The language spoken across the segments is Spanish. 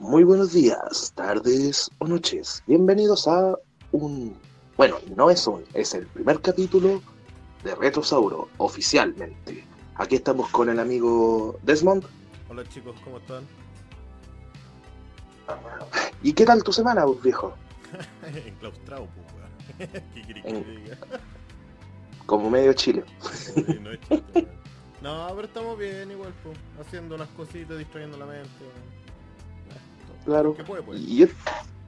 Muy buenos días, tardes o noches. Bienvenidos a un... Bueno, no es un, es el primer capítulo de Retrosauro, oficialmente. Aquí estamos con el amigo Desmond. Hola chicos, ¿cómo están? ¿Y qué tal tu semana, viejo? Enclaustrado, pues, weón. ¿Qué querés que En-? Como medio chile. No, pero estamos bien igual, pues. Haciendo unas cositas, distrayendo la mente. Claro. ¿Qué puede, pues? Y,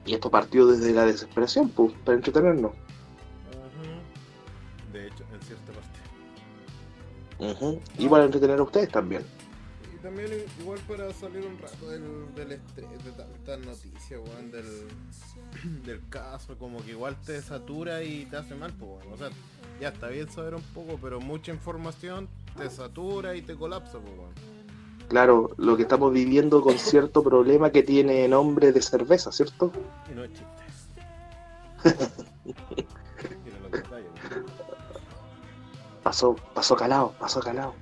y esto partió desde la desesperación, pues, para entretenernos. Ujú. De hecho, en cierta parte. Y para entretener a ustedes también. Y también igual para salir un rato del, del estrés de tantas noticias, weón, del, del caso, como que igual te satura y te hace mal, pues. O sea, ya está bien saber un poco, pero mucha información te satura y te colapsa, pues. Claro, lo que estamos viviendo con cierto problema que tiene nombre de cerveza, ¿cierto? Y no es chiste. Pasó, pasó calado, pasó calado.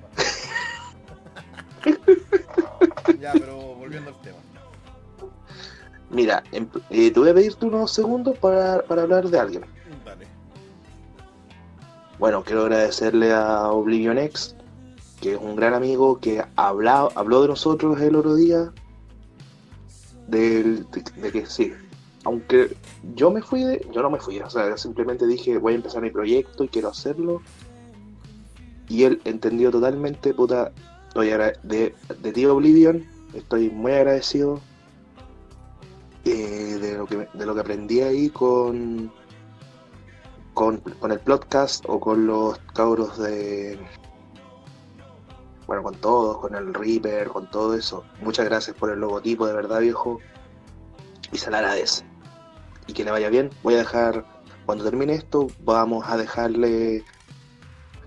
Ya, pero volviendo al tema. Mira, em- eh, te voy a pedirte unos segundos para, para hablar de alguien. Dale. Bueno, quiero agradecerle a Oblivion X, que es un gran amigo que habla, habló de nosotros el otro día. Del, de, que sí, aunque yo me fui de. Yo no me fui, o sea, simplemente dije voy a empezar mi proyecto y quiero hacerlo. Y él entendió totalmente, puta. Estoy de, de ti, Oblivion, estoy muy agradecido eh, de, lo que, de lo que aprendí ahí con, con, con el podcast o con los cabros de. Bueno, con todos, con el Reaper, con todo eso. Muchas gracias por el logotipo, de verdad, viejo. Y se le agradece. Y que le vaya bien. Voy a dejar, cuando termine esto, vamos a dejarle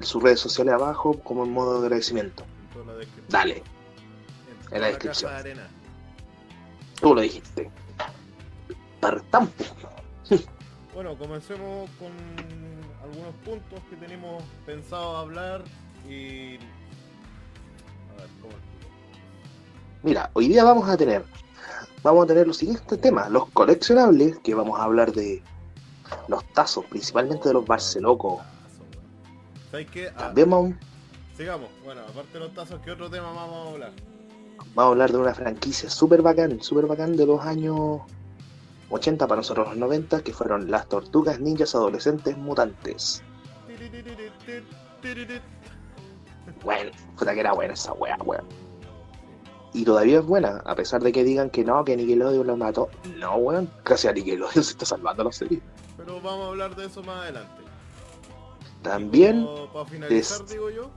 sus redes sociales abajo como en modo de agradecimiento. La. Dale, En, la descripción. tú lo dijiste. Partamos. Bueno, comencemos con algunos puntos que tenemos pensado hablar y... Mira, hoy día vamos a tener, vamos a tener los siguientes temas, los coleccionables, que vamos a hablar de los tazos, principalmente de los Barcelocos. ¿Sabes qué? Ah, También vamos, sigamos. Bueno, aparte de los tazos, ¿qué otro tema vamos a hablar? vamos a hablar de una franquicia súper bacán, súper bacán de los años 80 para nosotros los 90, que fueron las tortugas ninjas adolescentes mutantes. Bueno, puta que era buena esa wea, weón. Y todavía es buena, a pesar de que digan que no, que Nickelodeon lo mató. No, weón, casi a Nickelodeon se está salvando la serie. Pero vamos a hablar de eso más adelante. También Como Para finalizar, es- digo yo.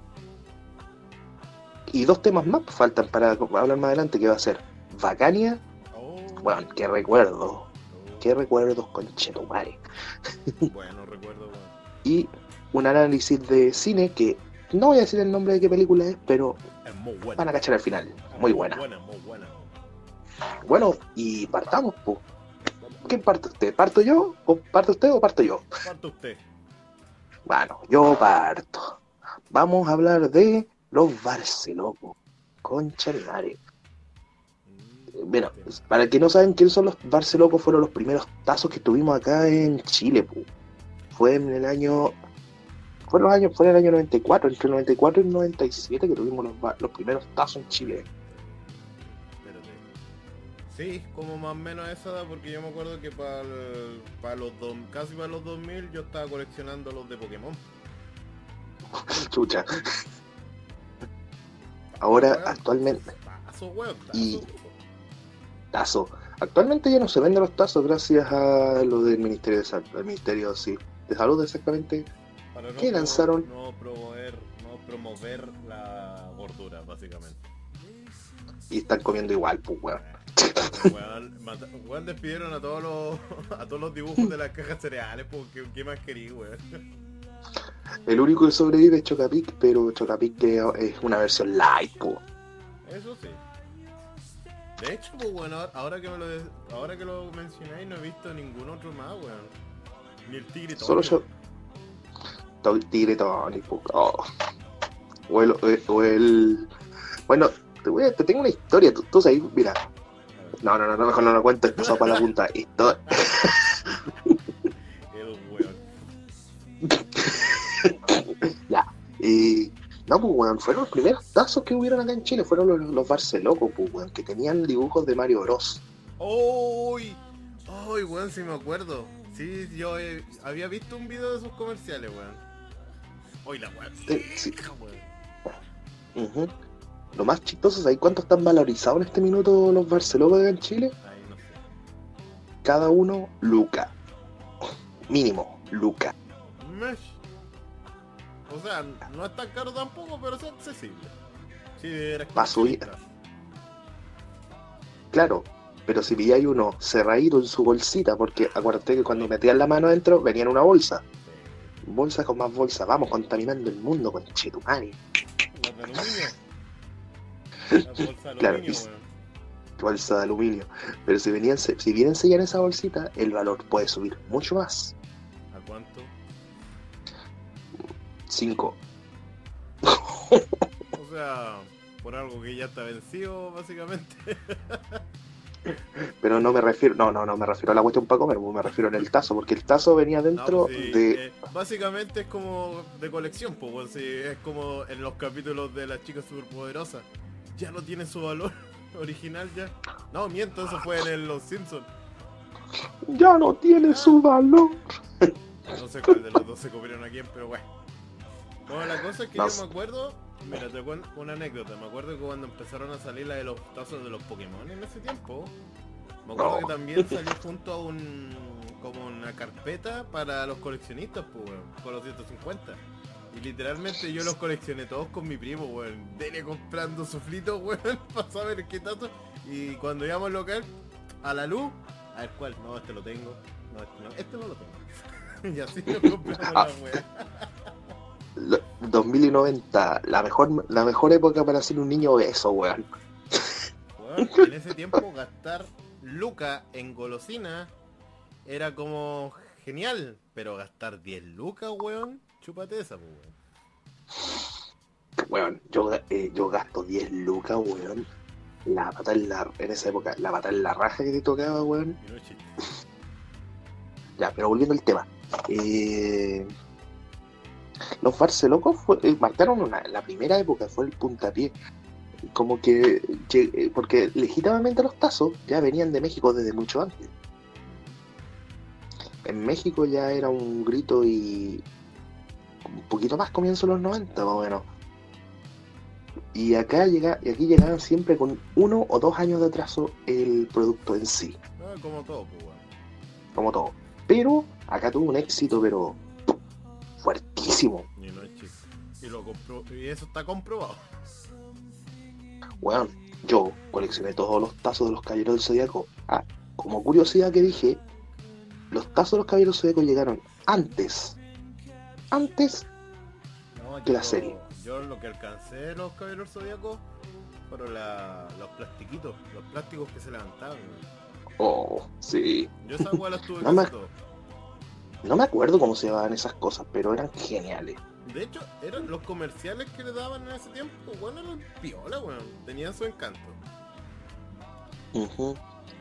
Y dos temas más faltan para hablar más adelante, que va a ser Bacania. Oh, Bueno, qué recuerdo, qué recuerdos con Chetumare. Bueno, recuerdo, weón. Y un análisis de cine que no voy a decir el nombre de qué película es, pero van a cachar al final. Muy buena. buena, muy buena. Bueno, y partamos, pues. ¿Quién parte usted? ¿Parto yo? ¿O parte usted o parto yo? ¿Cuánto usted? Bueno, yo parto. Vamos a hablar de los Barcelocos. Concha de madre. Mm, Bueno, para el que no saben quiénes son los Barcelocos, fueron los primeros tazos que tuvimos acá en Chile. pu. Fue en el año. Fue, los años, fue en el año 94, entre el 94 y el 97 que tuvimos los, los primeros tazos en Chile. Sí, como más o menos esa edad, porque yo me acuerdo que para los dos, casi para los 2000 yo estaba coleccionando los de Pokémon. Chucha. Ahora, Weón, actualmente, Tazo, weón, tazo. Y- tazo. Actualmente ya no se venden los tazos gracias a lo del Ministerio de Salud. El Ministerio, sí. De Salud, exactamente. Para no ¿qué pro- lanzaron? No promover, no promover la gordura, básicamente. Y están comiendo igual, pues, weón. Weón, mata- weón, despidieron a todos los a todos los dibujos de las cajas cereales, porque ¿qué más querí, weón? El único que sobrevive es Chocapic, pero Chocapic es una versión light, pues. Eso sí. De hecho, pues bueno, ahora que me lo de- ahora que lo mencionáis no he visto ningún otro más, weón. Ni el tigre Solo Tonio. yo. To- Tigre Tony, pues. oh. O el, o el- el- Bueno, te, voy a- te tengo una historia. Tú, tú sabes, mira, No, no, no, no, mejor no lo cuento, esto para la punta. Esto... El weón. Y no, pues weón, fueron los primeros tazos que hubieron acá en Chile, fueron los, los Barcelocos, pues weón, que tenían dibujos de Mario Bros. ¡Uy! ¡Uy, weón! Sí me acuerdo. Sí, yo eh, había visto un video de sus comerciales, weón. ¡Uy, la weón! Sí, sí. weón. Ujú. Lo más chistoso, ¿sabes cuánto están valorizados en este minuto los Barcelocos acá en Chile? Cada uno, Luca. Mínimo, Luca. Mesh. O sea, no es tan caro tampoco, pero es accesible. Sí, eres Pa' subir. Claro, pero si pilláis uno cerradito en su bolsita, porque acuérdate que cuando metían la mano adentro venía en una bolsa. Bolsa con más bolsa, vamos contaminando el mundo con Chetumani. Las de Claro, aluminio, y-. Bolsa de aluminio. Pero si venían, si vienen sellar esa bolsita, el valor puede subir mucho más. ¿A cuánto? 5. O sea, por algo que ya está vencido, básicamente. Pero no me refiero, no, no, no me refiero a la cuestión para comer, me refiero en el tazo, porque el tazo venía dentro pues sí, de. eh, básicamente es como de colección, pues, sí, es como en los capítulos de las chicas superpoderosas. Ya no tiene su valor original ya. No, miento, eso fue en el Los Simpsons. Ya no tiene su valor. No sé cuál de los dos se comieron a quién, pero bueno. Bueno, la cosa es que No yo me acuerdo, mira, te cuento una anécdota. Me acuerdo que cuando empezaron a salir la de los tazos de los Pokémon en ese tiempo, me acuerdo No. que también salió junto a un como una carpeta para los coleccionistas, pues, con los 150. Y literalmente yo los coleccioné todos con mi primo, weón. Dele comprando suflitos, weón, para saber qué tanto. Y cuando íbamos al local, a la luz, a ver cuál, no, este lo tengo. No, este no, este no lo tengo. y así nos compramos Ah. la weá. Lo- 2090, la mejor, la mejor época para ser un niño obeso, weón. Weón, en ese tiempo gastar lucas en golosina era como genial, pero gastar 10 lucas, weón, chúpate esa, pues, weón. Weón, yo, eh, yo gasto 10 lucas, weón. La pata en la, en esa época, la pata en la raja que te tocaba, weón. No. Ya, pero volviendo al tema. Eh, los Barcelocos fue- eh, marcaron una, la primera época, fue el puntapié. Como que, eh, porque legítimamente los tazos ya venían de México desde mucho antes. En México ya era un grito y un poquito más comienzo de los 90 más o menos. Y acá llega, y aquí llegaban siempre con uno o dos años de atraso el producto en sí No, como todo, pues, como todo. Pero acá tuvo un éxito, pero fuertísimo. Y no es chiste. Y lo compró, y eso está comprobado. Weón, yo coleccioné todos los tazos de los Caballeros del Zodíaco. Ah, como curiosidad que dije, los tazos de los Caballeros del Zodíaco llegaron antes. Antes, No, la serie. Yo lo que alcancé de los caballeros zodíacos fueron la- los plastiquitos, los plásticos que se levantaban, oh, sí. Yo esa weá las tuve No me-. No me acuerdo cómo se llamaban esas cosas, pero eran geniales. De hecho, eran los comerciales que le daban en ese tiempo, bueno, eran piola, weón. Tenían su encanto. Ujú.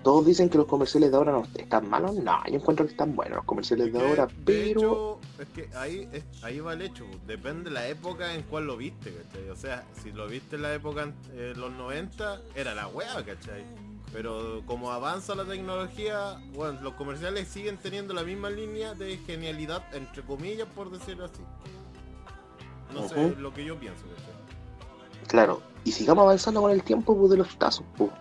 Todos dicen que los comerciales de ahora no están malos. No, yo encuentro que están buenos los comerciales de Que, ahora, de pero... hecho, es que ahí, es- ahí va el hecho, depende de la época en cual lo viste, ¿cachai? O sea, si lo viste en la época eh, los 90, era la wea, ¿cachai? Pero como avanza la tecnología, bueno, los comerciales siguen teniendo la misma línea de genialidad, entre comillas, por decirlo así. No sé, Ujú. lo que yo pienso, ¿cachai? Claro, y sigamos avanzando con el tiempo pues, de los tazos, pues.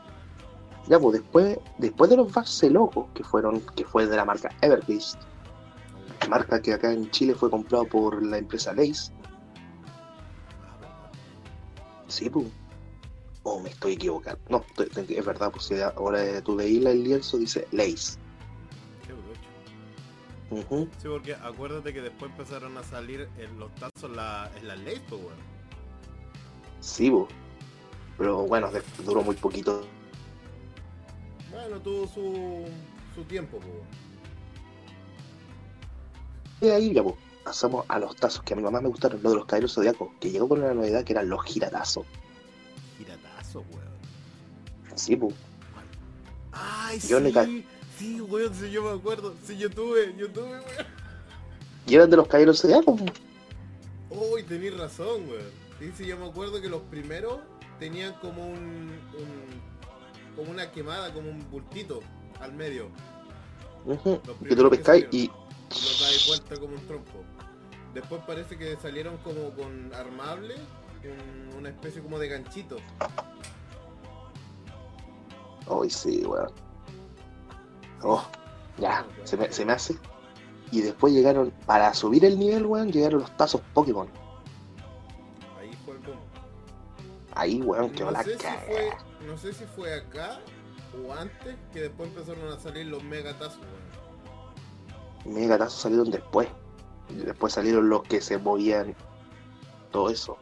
Ya, pues después, después de los Barcelocos, que fueron, que fue de la marca Everbeast, marca que acá en Chile fue comprado por la empresa Lace, sí, pues. Oh, me estoy equivocando. No, estoy- es verdad, pues si ahora tú veis el lienzo, dice Lace. Hecho. Ujú. Sí, porque acuérdate que después empezaron a salir en los tazos la, en las leyes, pues. Sí, pues. Pero bueno, duró muy poquito. Bueno, tuvo su, su tiempo, pues, weón. Y de ahí ya, pues, pasamos a los tazos que a mi mamá me gustaron, los de los caballeros zodiacos, que llegó con una novedad que eran los giratazos. Giratazo, weón. Sí, pues. Ay, Yo le ca- sí, sí, weón, sí, yo me acuerdo. Sí, yo tuve, yo tuve, weón. Y eran de los caballeros zodiacos. Uy, tenés razón, weón. Sí, sí, yo me acuerdo que los primeros tenían como un, un- como una quemada, como un bultito al medio. Los Que tú lo pescáis y. Los dais vuelta como un trompo. Después parece que salieron como con armable, un- una especie como de ganchito. Ay, sí, weón. Oh, ya, se me, se me hace. Y después llegaron, para subir el nivel, weón, llegaron los tazos Pokémon. Ahí fue el boom. Ahí, weón, quedó No la si fue, no sé si fue acá o antes que después empezaron a salir los megatazos, weón. Mega tazos salieron después. Y después salieron los que se movían. Todo eso.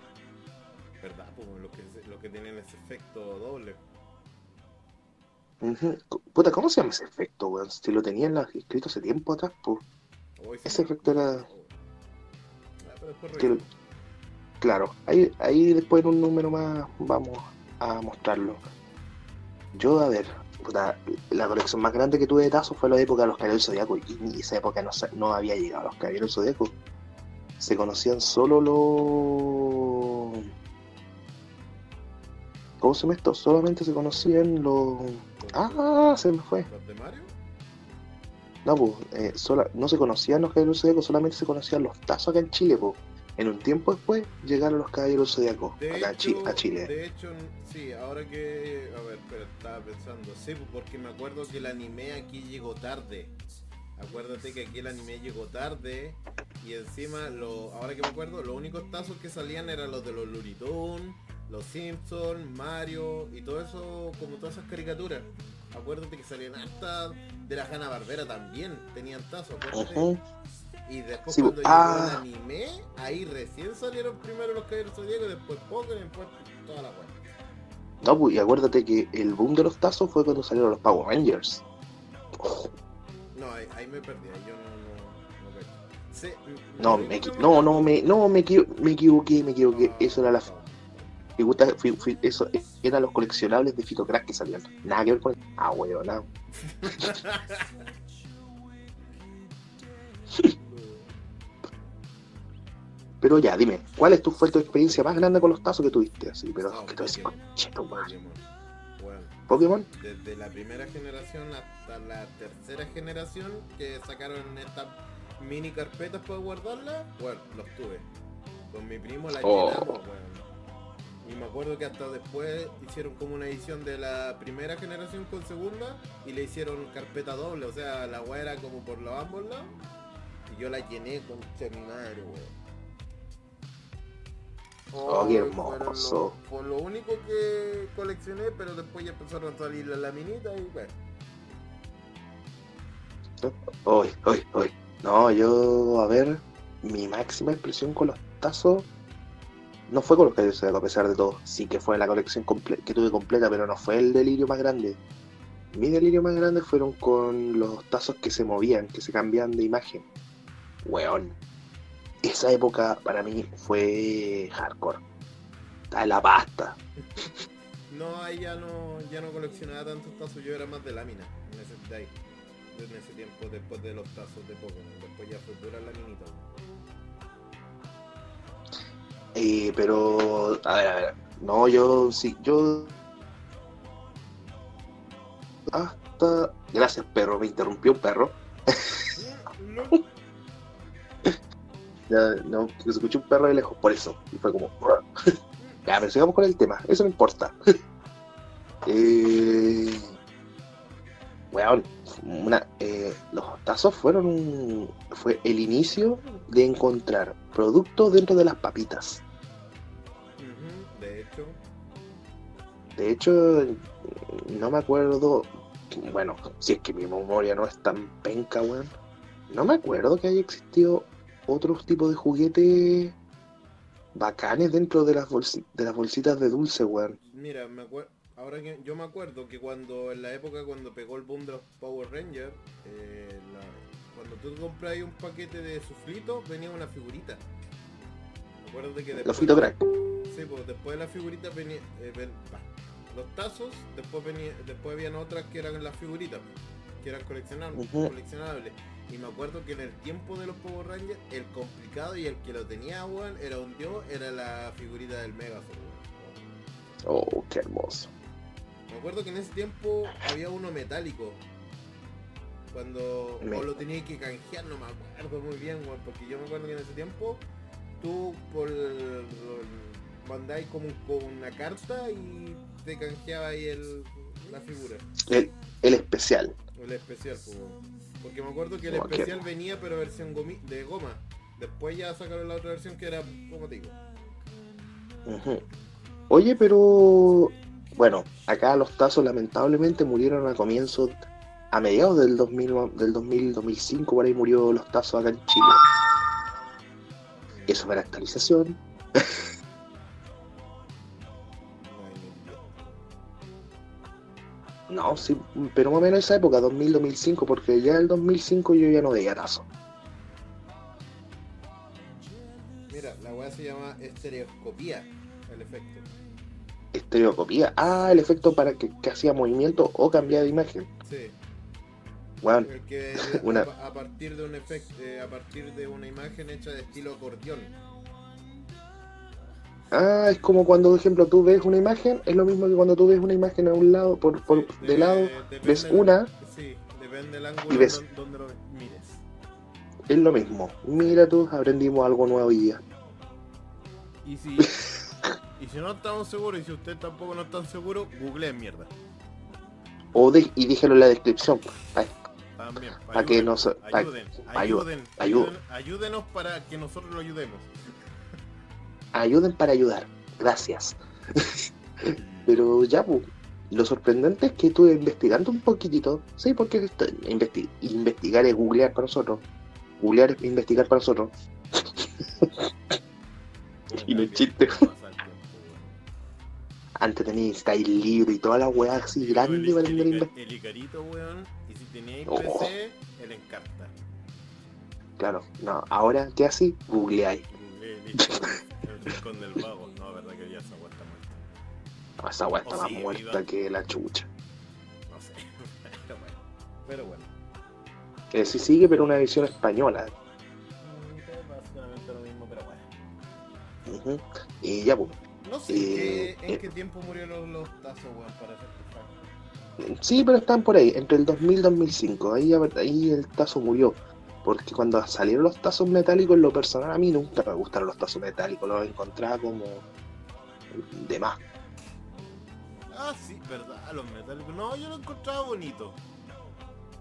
¿Verdad? Pues los que, los que tienen ese efecto doble. Puta, ¿cómo se llama ese efecto, weón? Si lo tenían escrito hace tiempo atrás, pues. Ese me- efecto era. Ah, pero que- claro, ahí, ahí después en un número más vamos a mostrarlo. Yo, a ver, puta, la colección más grande que tuve de tazos fue la época de los Caballeros Zodíacos y en esa época no, no había llegado a los Caballeros Zodíacos. Se conocían solo los... ¿Cómo se llama esto? Solamente se conocían los... Ah, se me fue. ¿Los de Mario? No, pues, eh, sola- no se conocían los Caballeros Zodíacos, solamente se conocían los tazos acá en Chile, pues. En un tiempo después llegaron los Caballeros Zodíacos De acá hecho, a Chile. de hecho, sí, ahora que. A ver, pero estaba pensando. Sí, porque me acuerdo que el anime aquí llegó tarde. Acuérdate que aquí el anime llegó tarde. Y encima, lo, ahora que me acuerdo, los únicos tazos que salían eran los de los Tunes, los Simpsons, Mario y todo eso, como todas esas caricaturas. Acuérdate que salían hasta de la Hanna Barbera también, tenían tazos, acuérdate. Y después Sí, cuando bu- llegó ah. el anime, ahí recién salieron primero los Caballeros Zodíacos, después Pokémon después toda la web. No, pues, y acuérdate que el boom de los tazos fue cuando salieron los Power Rangers. No, ahí, ahí me perdí, ahí yo no, no, no No, me, no, no, me, no, me, me equivoqué, me equivoqué. Ah, Eso era la no. figura, fi- fi- eso eran los coleccionables de Fitocrack que salían. Nada que ver con. Ah, weón, nada. Pero ya, dime, ¿cuál es tu, fue tu experiencia más grande con los tazos que tuviste? Así, pero No, que tú decís, Pokémon. Bueno, Pokémon. desde la primera generación hasta la tercera generación que sacaron estas mini carpetas para guardarlas, bueno, los tuve. Con mi primo la Oh. llenamos. Y me acuerdo que hasta después hicieron como una edición de la primera generación con segunda y le hicieron carpeta doble, o sea, la weá era como por los ambos lados. Y yo la llené con mi madre, weón. Oh, qué hermoso. lo- Fue lo único que coleccioné, pero después ya empezaron a salir las laminitas y bueno. Hoy, hoy, hoy. No, yo, a ver, mi máxima expresión con los tazos no fue con los Caballeros Zodíacos, a pesar de todo. Sí que fue la colección que tuve completa, pero no fue el delirio más grande. Mi delirio más grande fueron con los tazos que se movían, que se cambiaban de imagen. Weón. Esa época para mí fue hardcore. Está en la pasta. No, ahí ya no, ya no coleccionaba tantos tazos, yo era más de lámina en ese, de ahí, en ese tiempo, después de los tazos de Pokémon. Después ya fue pura laminita. Eh, pero, a ver, a ver. No, yo sí, yo. Hasta. Gracias, perro. Me interrumpió un perro. No, Ya, no, que se escuchó un perro de lejos, por eso. Y fue como. ya, pero sigamos con el tema. Eso no importa. eh. Weón, una, eh, los tazos fueron un- fue el inicio de encontrar productos dentro de las papitas. De hecho, De hecho, no me acuerdo. Bueno, si es que mi memoria no es tan penca, weón. No me acuerdo que haya existido otros tipos de juguetes bacanes dentro de las, de las bolsitas de dulce, weón. mira, me acuerdo. Ahora que yo me acuerdo que cuando en la época cuando pegó el boom de los Power Rangers, eh, la- cuando tú compras un paquete de suflitos venía una figurita. Acuérdate que Los después, Fito Crack. sí, pues, después de la figurita venía, eh, ven- los tazos, después venía, después habían otras que eran las figuritas, que eran coleccionables, Ujú. coleccionables. Y me acuerdo que en el tiempo de los Power Rangers, el complicado y el que lo tenía, weón, era un dios, era la figurita del Megazord, weón. Oh, qué hermoso. Me acuerdo que en ese tiempo había uno metálico. Cuando Me- o lo tenía que canjear, no me acuerdo muy bien, weón, porque yo me acuerdo que en ese tiempo tú por mandáis como, como una carta y te canjeaba ahí el, la figura, El, el especial. el especial, pues, porque me acuerdo que el especial venía pero versión gomi- de goma. Después ya sacaron la otra versión que era, como te digo. Oye, pero bueno, acá los tazos lamentablemente murieron a comienzos, a mediados del 2000, del 2000, 2005, por ahí murió los tazos acá en Chile. Eso fue la actualización. No, sí, pero más o menos esa época, 2000, 2005, porque ya el 2005 yo ya no veía tazos. Mira, la weá se llama estereoscopía, el efecto. Estereocopía. Ah, el efecto para que, que hacía movimiento o cambiaba de imagen. Sí. Bueno, Una- a, a partir de un efecto, a partir de una imagen hecha de estilo acordeón. Ah, es como cuando, por ejemplo, tú ves una imagen, es lo mismo que cuando tú ves una imagen a un lado, por, por de de- lado, ves una, Sí, depende del ángulo Y ves- don- donde lo mires. es lo mismo. Mira tú, aprendimos algo nuevo hoy día. Y si, y si no estamos seguros, y si usted tampoco no está seguro, googleen mierda. O de- y díjelo en la descripción. Ay, También. Pa' que nos- ayuden, ayuden, ayuden, ayúdenos para que nosotros lo ayudemos. Ayuden para ayudar. Gracias. Pero ya, pues, lo sorprendente es que estuve investigando un poquitito. Sí, porque investigar es googlear para nosotros. Googlear es investigar para nosotros. Y no es chiste. Pasa el tiempo, weón. Antes teníais style libre y toda la weá así grande el, para el, el Icarito, weón. Y si teníais Oh. PC, el Encarta. Claro, no, ahora, ¿qué así? Googleáis. El rincón del vago. No, verdad que ya esa weá está muerta. No, esa weá está más sí, muerta viva. que la chucha. No sé. Pero bueno. Pero bueno. Eh, sí sigue, pero una edición española. Es Básicamente lo mismo, pero bueno. Y ya, pues. No sé Eh, en, eh. qué tiempo murieron los, los tazos, weón, para ser. Sí, pero están por ahí, entre el 2000 y 2005. Ahí, ahí el tazo murió. Porque cuando salieron los tazos metálicos, en lo personal, a mí nunca me gustaron los tazos metálicos. Los encontraba como de más. Ah, sí, verdad, los metálicos. No, yo lo encontraba bonito.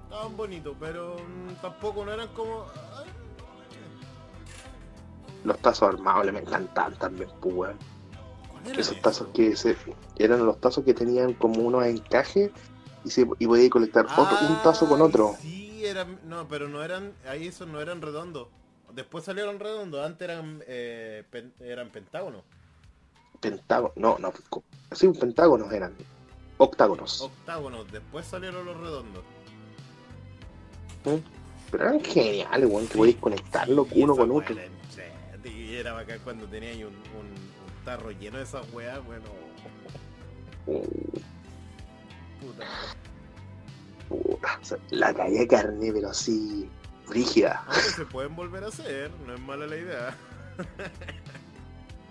Estaban bonitos, pero mm, tampoco no eran como. ay, Los tazos armables me encantaban también, pues, weón. ¿cuál era Esos tazos que se, eran los tazos que tenían como unos encajes y, se, y podía colectar otro, un tazo con otro. Sí, eran. No, pero no eran. Ahí esos no eran redondos. Después salieron redondos, antes eran, eh, pen- eran pentágonos. Pentágono, no, no, sí, un pentágonos eran. Octágonos. Octágonos, después salieron los redondos. Pero eran geniales, weón, que podéis conectarlo Sí, uno con otro. era Y era bacán cuando tenía un, un, un tarro lleno de esas weas, bueno. Uh, Puta. Puta, o sea, la caída de carne, pero así, rígida. Se pueden volver a hacer, no es mala la idea.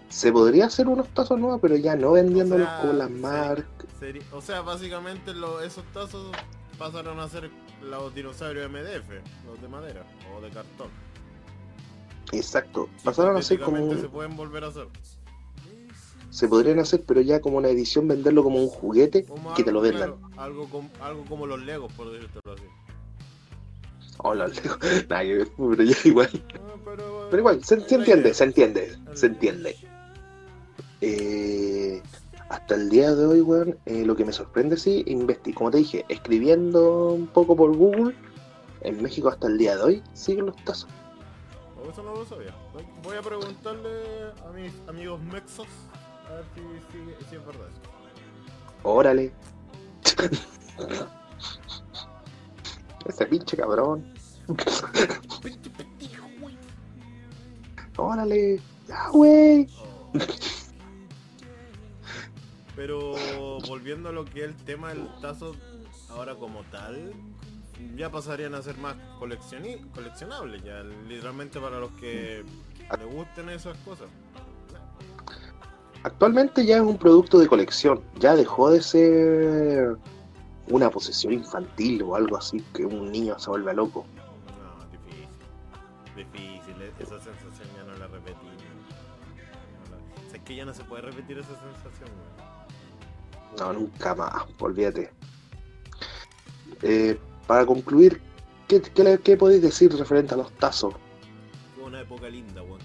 Se podría hacer unos tazos nuevos, pero ya no vendiéndolos O sea, con las marcas. O sea, básicamente lo- esos tazos pasaron a ser los dinosaurios MDF, los de madera o de cartón. Exacto. Pasaron a ser como se pueden volver a hacer. Se podrían hacer, pero ya como una edición, venderlo como un juguete Como que te lo vendan. claro, algo, com- algo como los Legos, por decirlo así. Hola, Leo. Nada que ver, pero ya igual. Ah, pero, Pero igual, se, se entiende, se entiende, se entiende. Eh, hasta el día de hoy, weón, eh, lo que me sorprende, sí, investi como te dije, escribiendo un poco por Google, en México hasta el día de hoy siguen los tazos. O eso no lo sabía. Voy a preguntarle a mis amigos mexos a ver si, si- si es verdad. Órale. Ese pinche cabrón. Pinche pendejo, güey. Órale. Ya, güey. Oh. Pero volviendo a lo que es el tema del tazo, ahora como tal, ya pasarían a ser más coleccionables, ya literalmente para los que les gusten esas cosas. Actualmente ya es un producto de colección, ya dejó de ser una posesión infantil o algo así que un niño se vuelve loco. No, difícil. Difícil, esa sensación ya no la repetí. No la- O sea, es que ya no se puede repetir esa sensación, weón. No, nunca más, olvídate. Eh, para concluir, ¿qué, qué podéis decir referente a los tazos? Fue una época linda, weón.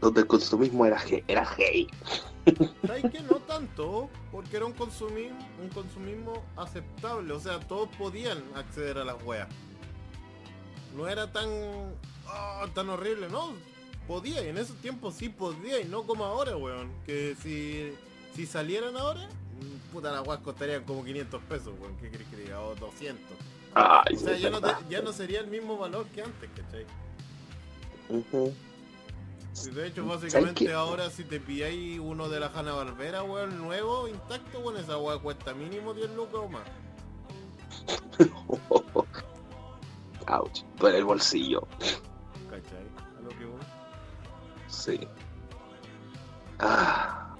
Donde el consumismo era, era gay. ¿Sabes que no tanto? Porque era un consumismo, un consumismo aceptable. O sea, todos podían acceder a las weas. No era tan. ah, tan horrible, no. Podía, y en esos tiempos sí podía, y no como ahora, weón. Que si, si salieran ahora, mm, puta las weas costarían como 500 pesos, weón. ¿Qué crees que diga? O 200. Ay, O sea, ya no, te- verdad. ya no sería el mismo valor que antes, ¿cachai? De hecho, ¿Sabes básicamente ahora si te pilláis uno de la Hanna Barbera, weón, nuevo, intacto, weón, esa weá cuesta mínimo 10 lucas o más. Ouch, duele el bolsillo. ¿Cachai? A lo que voy. Sí. Ah,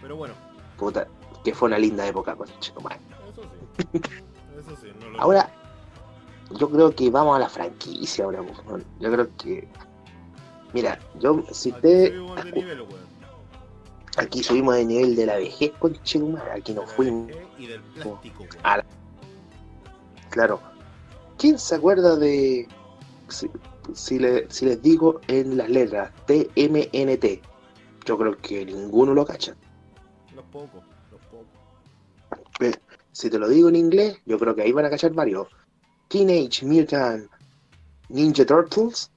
Pero bueno, puta, que fue una linda época, conchetumare. eso sí. Eso sí, no lo Ahora, yo creo que vamos a la franquicia ahora. Yo creo que. Mira, yo si Aquí te. subimos de nivel, weón. Aquí subimos de nivel de la vejez, conchetumare. Aquí nos fuimos. vejez Y del plástico, weón. Claro. ¿Quién se acuerda de. Si, si, le- si les digo en las letras TMNT? Yo creo que ninguno lo cacha. Los pocos, los pocos. Si te lo digo en inglés, yo creo que ahí van a cachar varios. Teenage Mutant Ninja Turtles.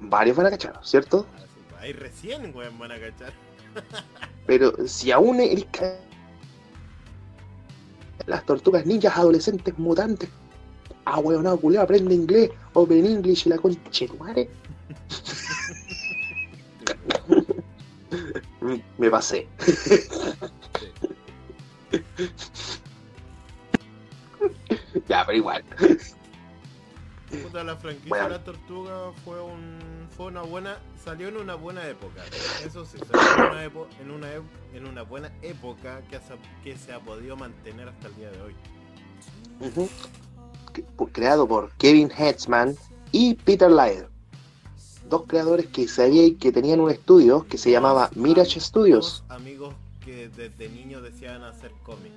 Varios van a cachar, ¿cierto? Ah, Ahí recién, weón, van a cachar. Pero si aún eres las tortugas ninjas adolescentes mutantes. Ah, weón, no, culiao, aprende inglés. Open English y la concha de tu madre. Me- Me pasé. ya, pero igual. Puta, la franquicia Bueno. La Tortuga fue un fue una buena salió en una buena época eso sí salió en una, epo- en una, en una buena época que se, que se ha podido mantener hasta el día de hoy Creado por Kevin Hetzman y Peter Laird. Dos creadores que sabía que tenían un estudio que se llamaba Mirage Studios. amigos que desde niños deseaban hacer cómics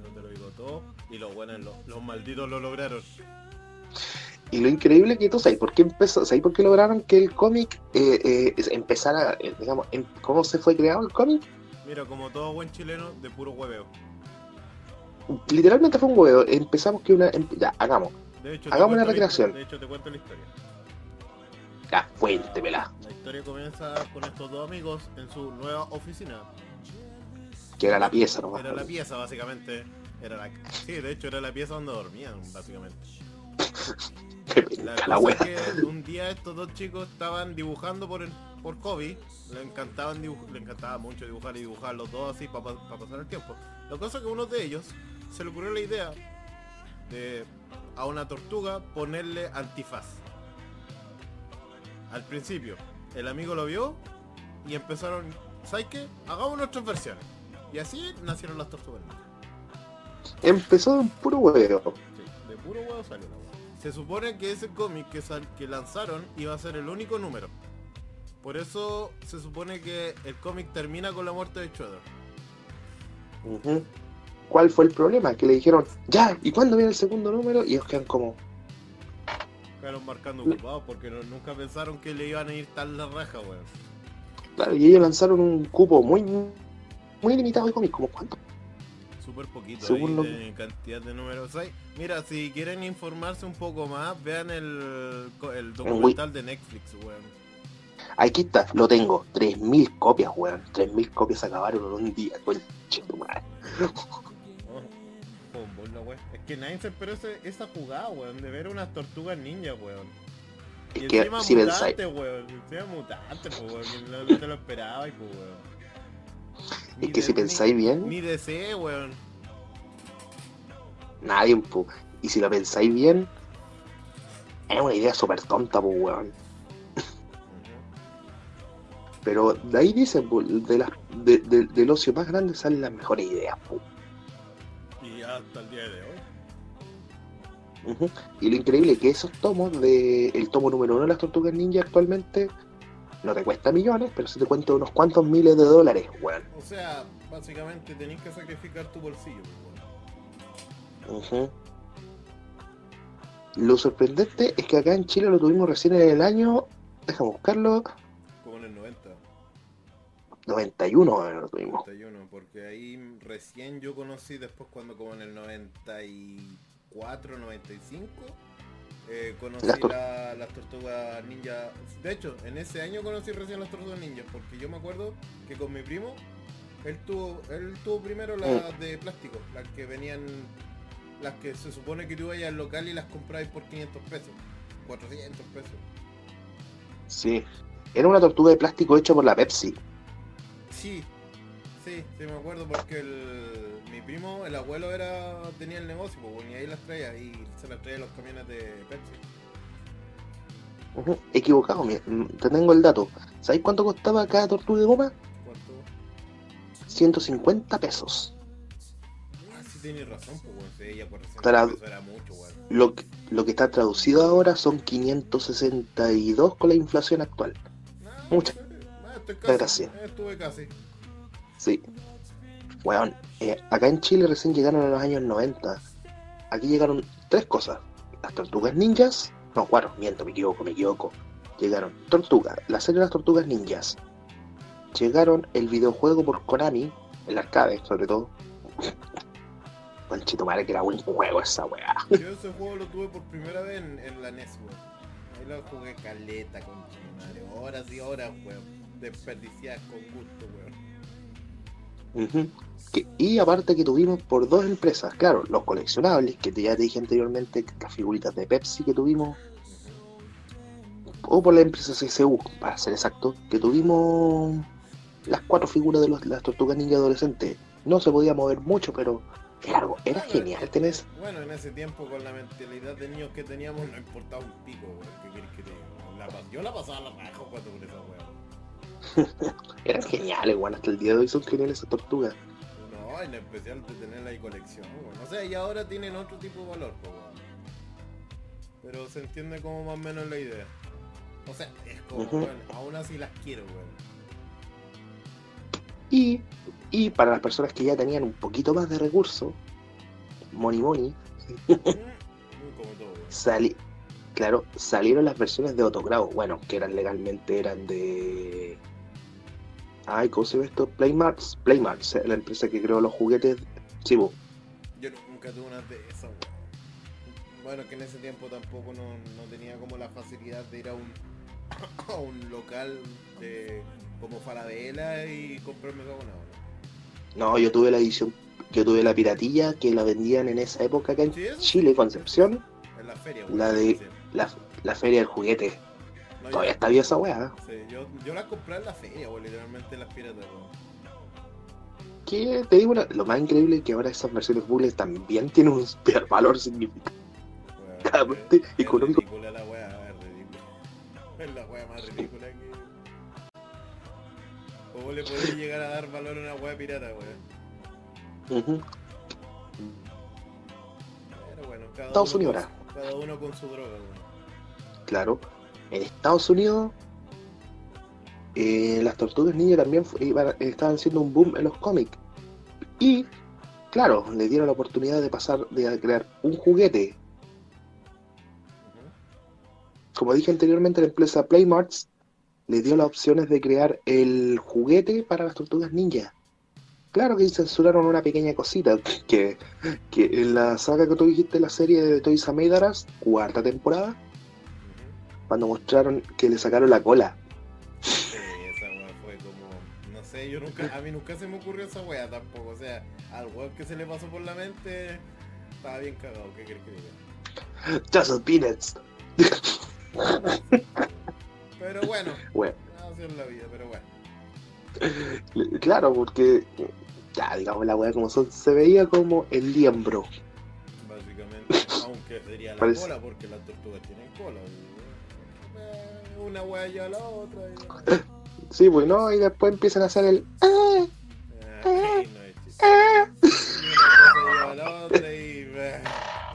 eso te lo digo todo y los buenos los, los malditos lo lograron Y lo increíble que tú sabes por qué empezó, ¿sabes por qué lograron que el cómic eh, eh, empezara, eh, digamos, en- cómo se fue creado el cómic? mira como todo buen chileno de puro hueveo Literalmente fue un huevo. Empezamos que una, em- ya, hagamos, de hecho te Hagamos una la recreación. histo- de hecho te cuento la historia ya, cuéntemela, la historia comienza con estos dos amigos en su nueva oficina que era la pieza nomás. Era la pieza, básicamente. Era la... Sí, de hecho era la pieza donde dormían, básicamente. La la cosa es que un día estos dos chicos estaban dibujando por, el- por hobby. Le encantaban le encantaba mucho dibujar y dibujar los dos así para pasar el tiempo. La cosa es que uno de ellos se le ocurrió la idea de a una tortuga ponerle antifaz. Al principio, el amigo lo vio y empezaron, ¿sabes qué? Hagamos nuestras versiones. Y así nacieron las tortugas. Empezó de un puro huevo. Sí, de puro huevo salió la. Se supone que ese cómic que, que lanzaron iba a ser el único número. Por eso se supone que el cómic termina con la muerte de Shredder. Ujú. ¿Cuál fue el problema? Que le dijeron, ya, ¿y cuándo viene el segundo número? Y ellos quedan como, Quedaron marcando ocupados porque no- nunca pensaron que le iban a ir tan la raja, weón. claro, y ellos lanzaron un cupo muy, muy limitado de cómics, como cuánto. Súper poquito Según ahí de cantidad de números. hay. Mira, si quieren informarse un poco más, vean el, el documental de Netflix, weón. Aquí está, lo tengo, 3.000 copias, weón. 3.000 copias acabaron en un día. Oh, la wea. Es que nadie se esperó ese- esa jugada, weón, de ver unas tortugas ninja, weón. Y Es que encima si pensáis, mutante, weón. Encima mutante, weón. No, no te lo esperabas, pues, weón. Es que si pensáis bien, Ni DC, weón. nadie, po. Y si lo pensáis bien, es una idea súper tonta, pues, weón. Pero de ahí dicen, po, de las, de- de- del ocio más grande salen las mejores ideas, po. Y hasta el día de hoy. Y lo increíble es que esos tomos, de el tomo número uno de las tortugas ninja actualmente, no te cuesta millones, pero se te cuenta unos cuantos miles de dólares, weón. O sea, básicamente tenés que sacrificar tu bolsillo, weón. Lo sorprendente es que acá en Chile lo tuvimos recién en el año, déjame buscarlo, Como en el 90, 91 lo tuvimos. 91, porque ahí recién yo conocí después cuando como en el 94, 95, eh, conocí Las tor- la- las tortugas ninja. De hecho, en ese año conocí recién las tortugas ninja, porque yo me acuerdo que con mi primo, él tuvo, él tuvo primero las de plástico, las que venían, las que se supone que tú vayas al local y las comprabas por 500 pesos, 400 pesos. Sí. Era una tortuga de plástico hecha por la Pepsi. Sí, sí, sí me acuerdo porque el, mi primo, el abuelo era tenía el negocio, pues, bueno, y ahí las traía y se las traía los camiones de Pepsi. Ujú. Equivocado, mi- mm, te tengo el dato. ¿Sabéis cuánto costaba cada tortuga de goma? ¿Cuánto? 150 pesos. Ah, sí tienes razón, pues bueno, sí, ya por Tra- era mucho, weón. Lo que, lo que está traducido ahora son 562 con la inflación actual. Ah, Muchas gracias. estuve casi. Sí. Weón, eh, acá en Chile recién llegaron en los años 90. Aquí llegaron tres cosas. Las tortugas ninjas. No, cuatro, miento, me equivoco, me equivoco. Llegaron Tortuga, la serie de las tortugas ninjas. Llegaron el videojuego por Konami, el arcade sobre todo. Conchito madre que era buen juego esa weá. Yo ese juego lo tuve por primera vez en, la NES, weón. Ahí lo jugué caleta con madre. Horas y horas, weón. Desperdiciadas con gusto, weón. Ujú. Que- y aparte que tuvimos por dos empresas, claro, los coleccionables, que te- ya te dije anteriormente, las figuritas de Pepsi que tuvimos, o por la empresa CCU, para ser exacto, que tuvimos las cuatro figuras de los- las tortugas ninja adolescentes. No se podía mover mucho, pero era algo, era Bueno, genial tener Bueno, en ese tiempo con la mentalidad de niños que teníamos no importaba un pico, weón. ¿Qué querés que te diga? La yo la pasaba la raja cuando con esa weón. eran geniales, bueno, hasta el día de hoy son geniales esas tortugas. No, en especial de tenerla ahí colección, weón. O sea, y ahora tienen otro tipo de valor, pues, weón. Pero se entiende como más o menos la idea. O sea, es como, weón, aún así las quiero, weón. Y, y para las personas que ya tenían un poquito más de recursos, money money, weón. Sali claro, salieron las versiones de autogrado, bueno, que eran legalmente, eran de... Ay, ¿cómo se llama esto? Playmarks, Playmarks, la empresa que creó los juguetes, sí, bo. Yo nunca tuve una de esas, weón. Bueno, que en ese tiempo tampoco no, no tenía como la facilidad de ir a un, a un local de como Falabella y comprarme buena, weón. No, yo tuve la edición, yo tuve la piratilla que la vendían en esa época acá en Sí. Chile, Concepción, En la feria, weón. La de- la, la feria del juguete. No, Todavía yo- está viva esa weá. Sí, yo, yo las compré en la feria, weón, literalmente en las piratas. Que te digo, una- lo más increíble es que ahora esas versiones bullet también tienen un valor significativo. Weón, Claramente, es- es económico. ridícula la weá, es ridícula. Es la weá más ridícula que. ¿Cómo le podés llegar a dar valor a una weá pirata, weón? Ujú. Pero bueno, cada Estados uno, Unidos con, cada uno con su droga, weón. Claro. En Estados Unidos, eh, las tortugas ninja también iban- estaban siendo un boom en los cómics. Y, claro, le dieron la oportunidad de pasar de crear un juguete. Como dije anteriormente, la empresa Playmarts le dio las opciones de crear el juguete para las tortugas ninja. Claro que censuraron una pequeña cosita, que, que en la saga que tú dijiste, la serie de Toys Us, cuarta temporada. Cuando mostraron que le sacaron la cola. Sí, esa weá fue como. No sé, yo nunca. A mí nunca se me ocurrió esa weá tampoco. O sea, al weón que se le pasó por la mente. Estaba bien cagado, ¿qué crees que diga? Just peanuts. Pero bueno, Bueno, la vida, pero bueno. Claro, porque ya digamos la weá como son, se veía como el liembro. Básicamente, aunque sería la Parece- cola, porque las tortugas tienen cola. y, Una wea lleva a la otra. Y, Sí, pues no, y después empiezan a hacer el ¡Ah! eh, no es chiste. Y una cosa lleva a la otra y. eh,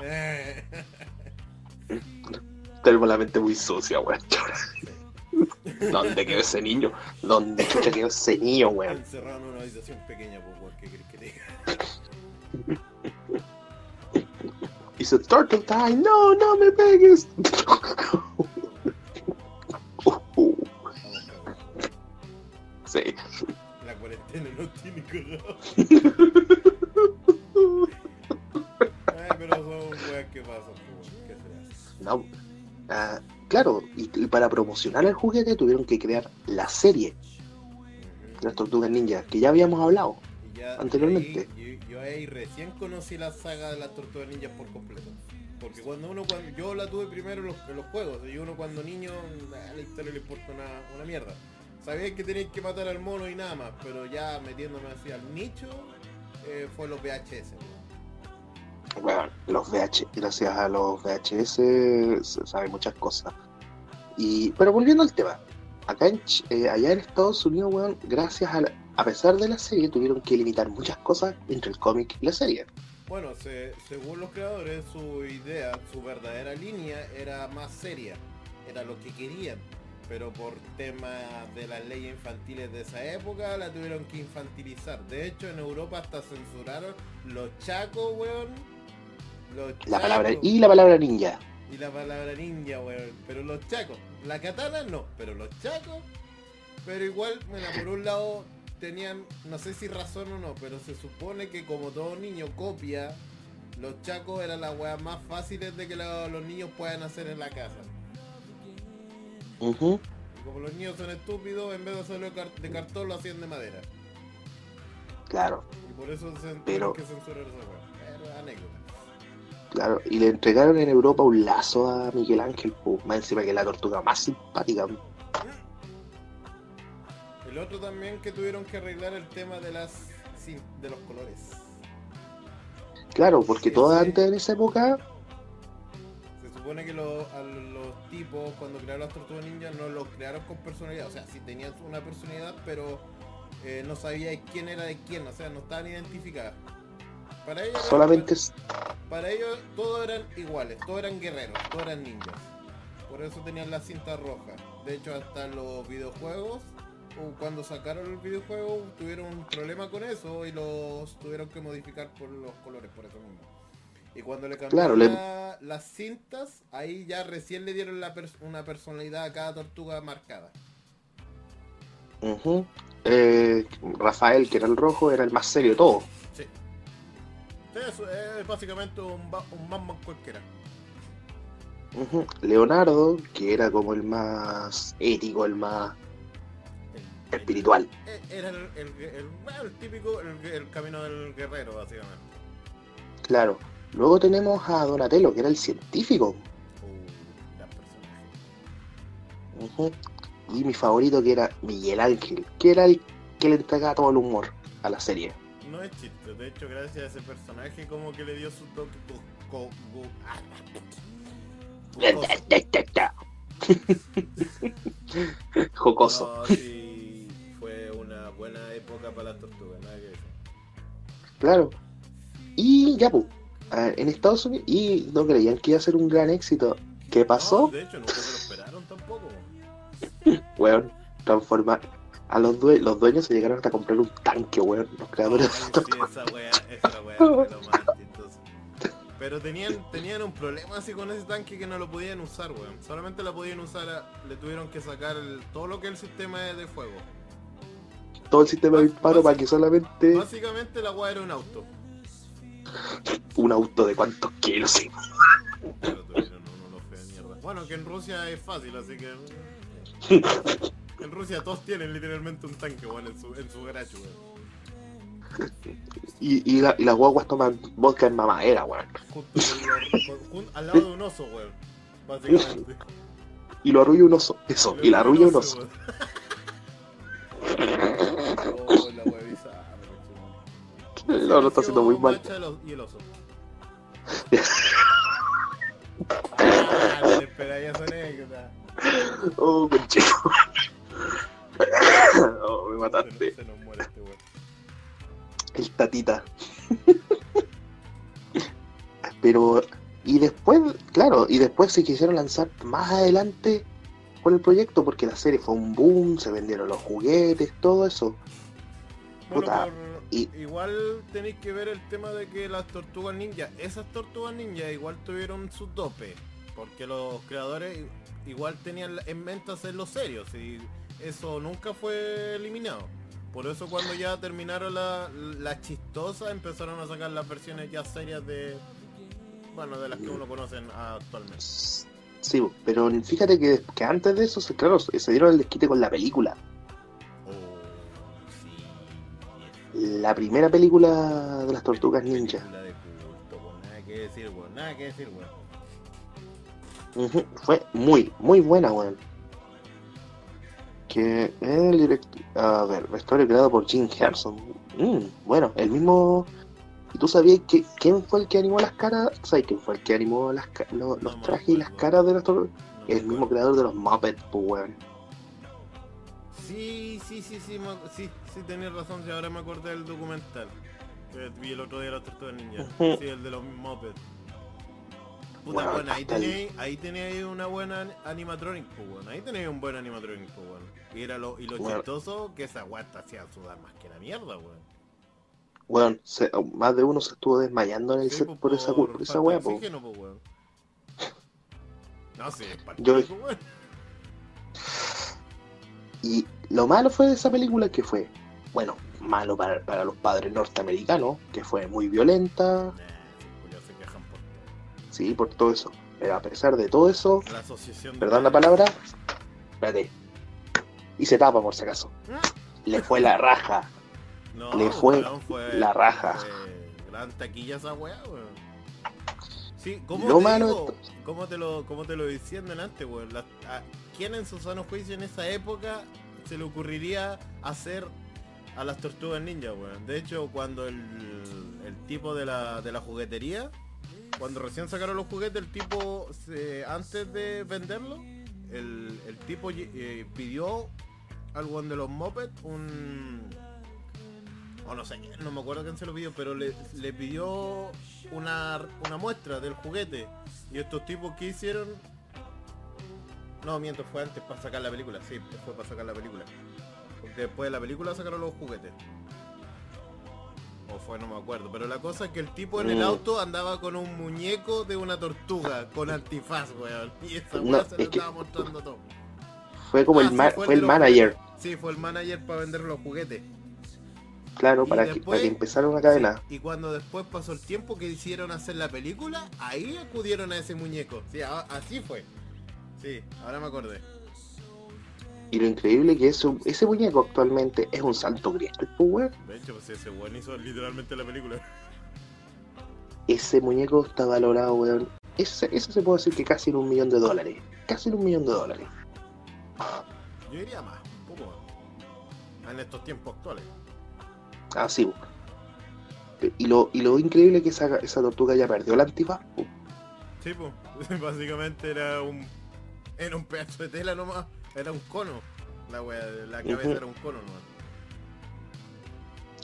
eh. Tenemos la mente muy sucia, weón. ¿Dónde quedó ese niño? ¿Dónde chucha quedó ese niño, weón? Encerrado en una habitación pequeña, pues, weón, ¿qué querés que te diga? Dice Turtle Time, no, no me pegues. No tiene cagado. Ay, pero son weas que pasan, weón, ¿qué se hace? No. claro, y, y para promocionar el juguete tuvieron que crear la serie de las tortugas ninja, que ya habíamos hablado. Ya Anteriormente. ahí- yo, yo ahí recién conocí la saga de las tortugas ninjas por completo. Porque cuando uno, cuando, yo la tuve primero en los, en los juegos, y uno cuando niño, a la historia le importa una, una mierda. Sabía que tenías que matar al mono y nada más, pero ya metiéndome así al nicho, eh, fue los VHS. weón. Bueno, los VH, gracias a los VHS se sabe muchas cosas. Y, pero volviendo al tema, acá en, eh, allá en Estados Unidos, weón, gracias a la- a pesar de la serie, tuvieron que limitar muchas cosas entre el cómic y la serie. Bueno, se- según los creadores, su idea, su verdadera línea era más seria, era lo que querían. Pero por temas de las leyes infantiles de esa época, la tuvieron que infantilizar. De hecho, en Europa hasta censuraron los chacos, weón. Los La palabra, chacos. y la palabra ninja. Y la palabra ninja, weón. Pero los chacos. La katana no, pero los chacos. Pero igual, bueno, por un lado tenían, no sé si razón o no, pero se supone que como todo niño copia, los chacos eran las weas más fáciles de que los niños puedan hacer en la casa. Ujú, Y como los niños son estúpidos, en vez de hacerlo de, car- de cartón lo hacían de madera. Claro, Y por eso se Pero- que censurar esa. Era anécdota. claro. Y le entregaron en Europa un lazo a Miguel Ángel, pues, más encima que la tortuga más simpática. El otro también que tuvieron que arreglar el tema de las de los colores. Claro, porque Sí, todas sí. antes en esa época, supone que a los tipos cuando crearon las tortugas ninjas no los crearon con personalidad, o sea, sí tenían una personalidad, pero eh, no sabía quién era de quién, o sea, no estaban identificadas. Para ellos, solamente es- para ellos todos eran iguales, todos eran guerreros, todos eran ninjas. Por eso tenían la cinta roja. De hecho, hasta los videojuegos, cuando sacaron el videojuego, tuvieron un problema con eso y los tuvieron que modificar por los colores, por eso mismo. Y cuando le Claro, cambiaron le- las cintas, ahí ya recién le dieron la pers- una personalidad a cada tortuga marcada. eh, Rafael, que era el rojo, era el más serio de todo. Sí. Eso es básicamente un, un Batman cualquiera. Ujú. Leonardo, que era como el más ético, el más El- espiritual. Era el, el, típico, el camino del guerrero, básicamente. Claro. Luego tenemos a Donatello, que era el científico. Uh, personaje. Ujú. Y mi favorito, que era Miguel Ángel, que era el que le entregaba todo el humor a la serie. No es chiste, de hecho, gracias a ese personaje, como que le dio su toque. ah. Jocoso. No, sí, fue una buena época para las tortugas, nada que decir. Claro. Y ya, pues. Ah, En Estados Unidos. Y no creían que iba a ser un gran éxito. ¿Qué No, pasó? de hecho, nunca se lo esperaron tampoco. Weón, transformar. A los, due- los dueños se llegaron hasta comprar un tanque, weón. Los creadores estos sí, esa lo chistoso. Pero tenían, tenían un problema así con ese tanque que no lo podían usar, weón. Solamente la podían usar, a- le tuvieron que sacar el- todo lo que es el sistema de, de fuego. todo el sistema de disparo para que solamente Básicamente la wea era un auto. Un auto de cuántos kilos. sí. Pero tuvieron uno los feos de mierda. Bueno, que en Rusia es fácil, así que... En Rusia todos tienen literalmente un tanque, weón, en su, en su garage, weón. Y, y, la- y las guaguas toman vodka en mamadera, weón. Al lado de un oso, weón. Básicamente. Y lo arrulla un oso. Eso, y la arrulla un oso. No, lo está haciendo muy mal. Y el oso. Ah, anécdota. Oh, conchito. Oh, me Se mataste. nos, se nos muere este. El tatita. Pero, y después, claro, y después se quisieron lanzar más adelante con el proyecto porque la serie fue un boom, se vendieron los juguetes, todo eso. Bueno, Puta, por- y- igual tenéis que ver el tema de que las tortugas ninja, esas tortugas ninja igual tuvieron su tope, porque los creadores igual tenían en mente hacerlo serio, y eso nunca fue eliminado. Por eso cuando ya terminaron la, la chistosa empezaron a sacar las versiones ya serias de bueno de las que uno conoce actualmente. Sí, pero fíjate que, que antes de eso, claro, se dieron el desquite con la película. La primera película de las tortugas ninja. Película de culto, pues, nada que decir, weón, nada que decir, weón. Ujú, Fue muy, muy buena, weón. Que el director... A ver, vestuario creado por Jim Henson. Mm, bueno, el mismo... ¿Y tú sabías que, quién fue el que animó las caras? ¿Sabes quién fue el que animó las, los me trajes y las caras de las tortugas? El mismo creador de los Muppets, pues, weón. Sí, sí, sí, sí, sí, sí, tenés razón, si ahora me acordé del documental. Que vi el otro día las tortugas ninja. Sí, el de los Muppets. Puta, Bueno, bueno, ahí tenéis, ahí tenéis una buena animatronic, pues, bueno. Ahí tenéis un buen animatronic, pues, bueno. Y, era lo, y lo Bueno. chistoso que esa te hacía sudar más que la mierda, weón. Weón, más de uno se estuvo desmayando en el Sí, set pues, por, esa, por esa falta weá, po. pues, weón. No, sí, es para Yo- weón. Y lo malo fue de esa película que fue, bueno, malo para, para los padres norteamericanos, que fue muy violenta, sí, por todo. eso. Pero a pesar de todo eso, La asociación perdón la palabra, espérate, y se tapa por si acaso. Le fue la raja. No, Le fue la raja. fue gran taquilla esa weá, weón. Sí, ¿cómo te digo? ¿Cómo te lo, cómo te lo decían antes, weón? ¿Quién en su sano juicio en esa época se le ocurriría hacer a las tortugas ninja, weón? De hecho, cuando el, el tipo de la, de la juguetería, cuando recién sacaron los juguetes, el tipo, se- antes de venderlo, el, el tipo eh, pidió al weón de los mopeds un o no sé, no me acuerdo quién se lo pidió, pero le, le pidió una, una muestra del juguete. Y estos tipos que hicieron... No, miento, fue antes para sacar la película, sí, fue para sacar la película. Porque después de la película sacaron los juguetes. O fue, no me acuerdo. Pero la cosa es que el tipo en el Mm. auto andaba con un muñeco de una tortuga, con antifaz, weón. Y esa No, weá se lo es que- estaba mostrando todo. Fue como Ah, el, sí, fue el fue los manager, Sí, fue el manager para vender los juguetes. Claro, para que, para que empezara una cadena. Sí, y cuando después pasó el tiempo que hicieron hacer la película, ahí acudieron a ese muñeco. Sí, a- así fue. Sí, ahora me acordé. Y lo increíble que ese, ese muñeco actualmente es un santo grial, pues, weón. De hecho, pues ese weón hizo literalmente la película. Ese muñeco está valorado, weón. Ese, eso se puede decir que casi en un millón de dólares. Casi en un millón de dólares. Yo diría más, un poco más. En estos tiempos actuales. Así, weón. Y lo, y lo increíble es que esa, esa tortuga ya perdió la antifaz. Sí, pues, básicamente era un... Era un pedazo de tela nomás. Era un cono. La wea, la cabeza era un cono nomás.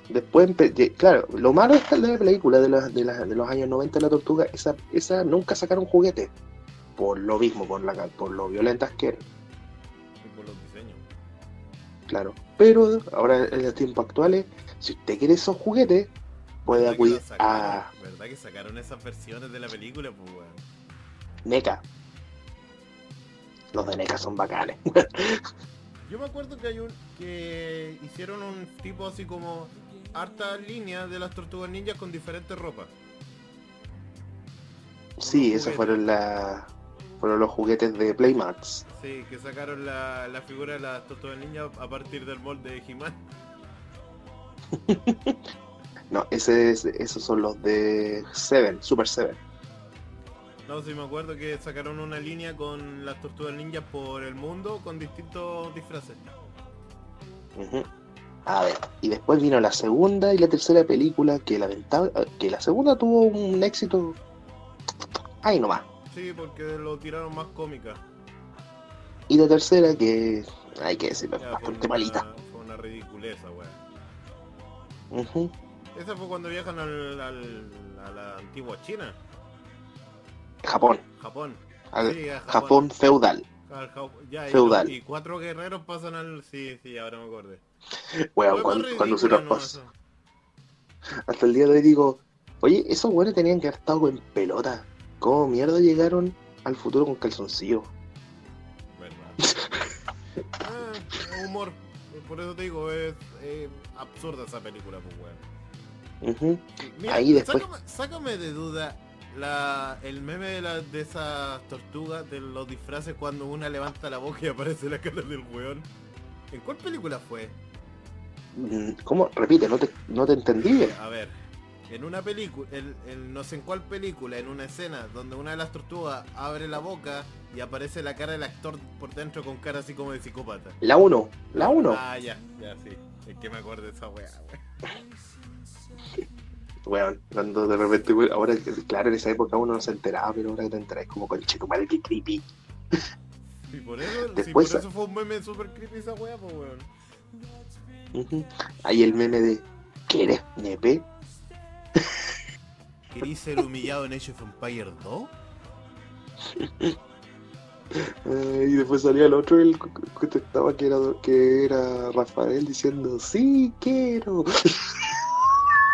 Después, claro, lo malo de esta- de la película de, la- de, la- de los años 90 de la tortuga, esa, esa nunca sacaron juguete. Por lo mismo, por, la, por lo violentas que eran, claro. Pero ahora en los tiempos actuales, si usted quiere esos juguetes, puede ¿Verdad que acudir a ¿Verdad que sacaron esas versiones de la película? Pues weón. NECA. Los de NECA son bacanes. Yo me acuerdo que hay un que hicieron un tipo así como harta línea de las tortugas ninjas con diferentes ropas. sí, juguetes. fueron, la, fueron los juguetes de Playmax. Sí, que sacaron la, la figura de las tortugas ninjas a partir del molde de He-Man. No, ese es- esos son los de Seven, Super Seven. No, sí me acuerdo que sacaron una línea con las tortugas ninjas por el mundo con distintos disfraces. Ujú. A ver, y después vino la segunda y la tercera película que lamentable, que la segunda tuvo un éxito ahí nomás. Sí, porque lo tiraron más cómica. Y la tercera que hay que decirlo, Ya, bastante fue una- malita. Fue una ridiculeza, weón. Esa fue cuando viajan al, al- a la antigua China, Japón, Japón. al Sí, a Japón feudal. Al ya, Feudal. Y, cuatro guerreros pasan al... Sí, sí, ahora me acordé. Weón, cuando, cuando se nomás. pasó. Hasta el día de hoy digo, oye, esos weones tenían que haber estado en pelota. ¿Cómo mierda llegaron al futuro con calzoncillo? Verdad. ah, humor. Por eso te digo, es eh, absurda esa película, pues, weón. Mira, Ahí después- Sácame, sácame de duda la, el meme de, la, de esas tortugas, de los disfraces cuando una levanta la boca y aparece la cara del weón. ¿En cuál película fue? Mm, ¿Cómo? Repite, no te, no te entendí bien. A ver, en una película, en, en no sé en cuál película, en una escena donde una de las tortugas abre la boca y aparece la cara del actor por dentro con cara así como de psicópata. La 1, la 1. Ah, ya, ya, sí. Es que me acuerdo de esa weá, weón. Weón, cuando de repente, weón, ahora, claro, en esa época uno no se enteraba, pero ahora te enteras como con madre que creepy. Y por eso, Después- por eso fue un meme super creepy esa weá, pues weón. Ujú. Ahí el meme de, ¿qué eres, nepe? ¿Querís ser humillado en Age of Empire 2? Eh, y después salía el otro, que contestaba que era, que era Rafael diciendo, sí, quiero. Oh, sí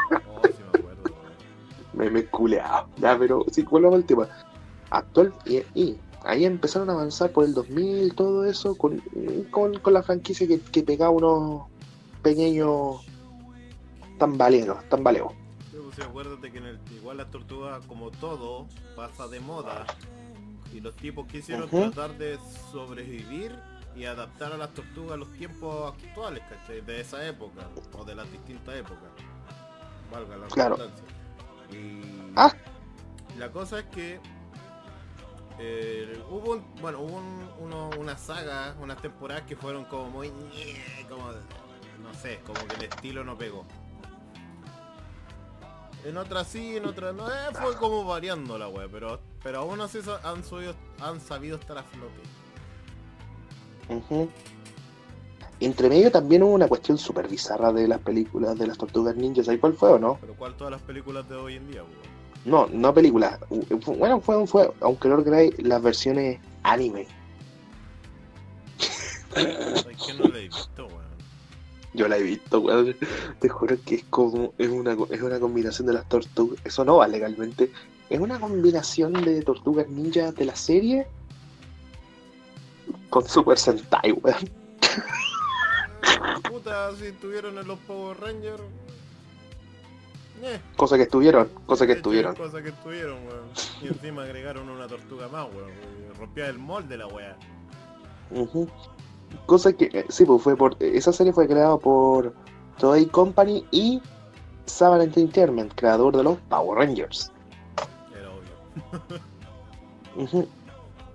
me acuerdo, weón. Meme culeado. Ya, pero sí, volvamos al tema. Actual, y, y ahí empezaron a avanzar por el 2000, todo eso, con, con, con la franquicia que, que pegaba unos pequeños tambaleos, tambaleos. Acuérdate que en el, igual las tortugas, como todo, pasa de moda. Y los tipos quisieron tratar de sobrevivir y adaptar a las tortugas a los tiempos actuales, ¿cachai? De esa época, o de las distintas épocas. Valga la Claro. redundancia. Y Ah. la cosa es que eh, hubo un- bueno, hubo un- uno- una saga, unas temporadas que fueron como muy como no sé, como que el estilo no pegó. En otras sí, en otras no, eh, fue como variando la web, pero pero aún así han subido, han sabido estar a flote. Entre medio también hubo una cuestión súper bizarra de las películas de las tortugas ninjas. ¿Sabes cuál fue o no? Pero cuál todas las películas de hoy en día, weón? No, no películas. Bueno, fue, fue aunque Lord Grey, las versiones anime. Ay, que no la he visto, weón. Yo la he visto, weón. Te juro que es como, es una, es una combinación de las tortugas. Eso no va legalmente. Es una combinación de tortugas ninjas de la serie con Super Sentai, weón. Eh, Puta, si estuvieron en los Power Rangers. Eh, Cosa que estuvieron, cosa que hecho, estuvieron. Cosa que estuvieron, weón. Y encima agregaron una tortuga más, weón. Rompía el molde la weá. Ujú. Cosa que, eh, sí, pues fue por. Esa serie fue creada por Toei Company y Saban Entertainment, creador de los Power Rangers. Era obvio.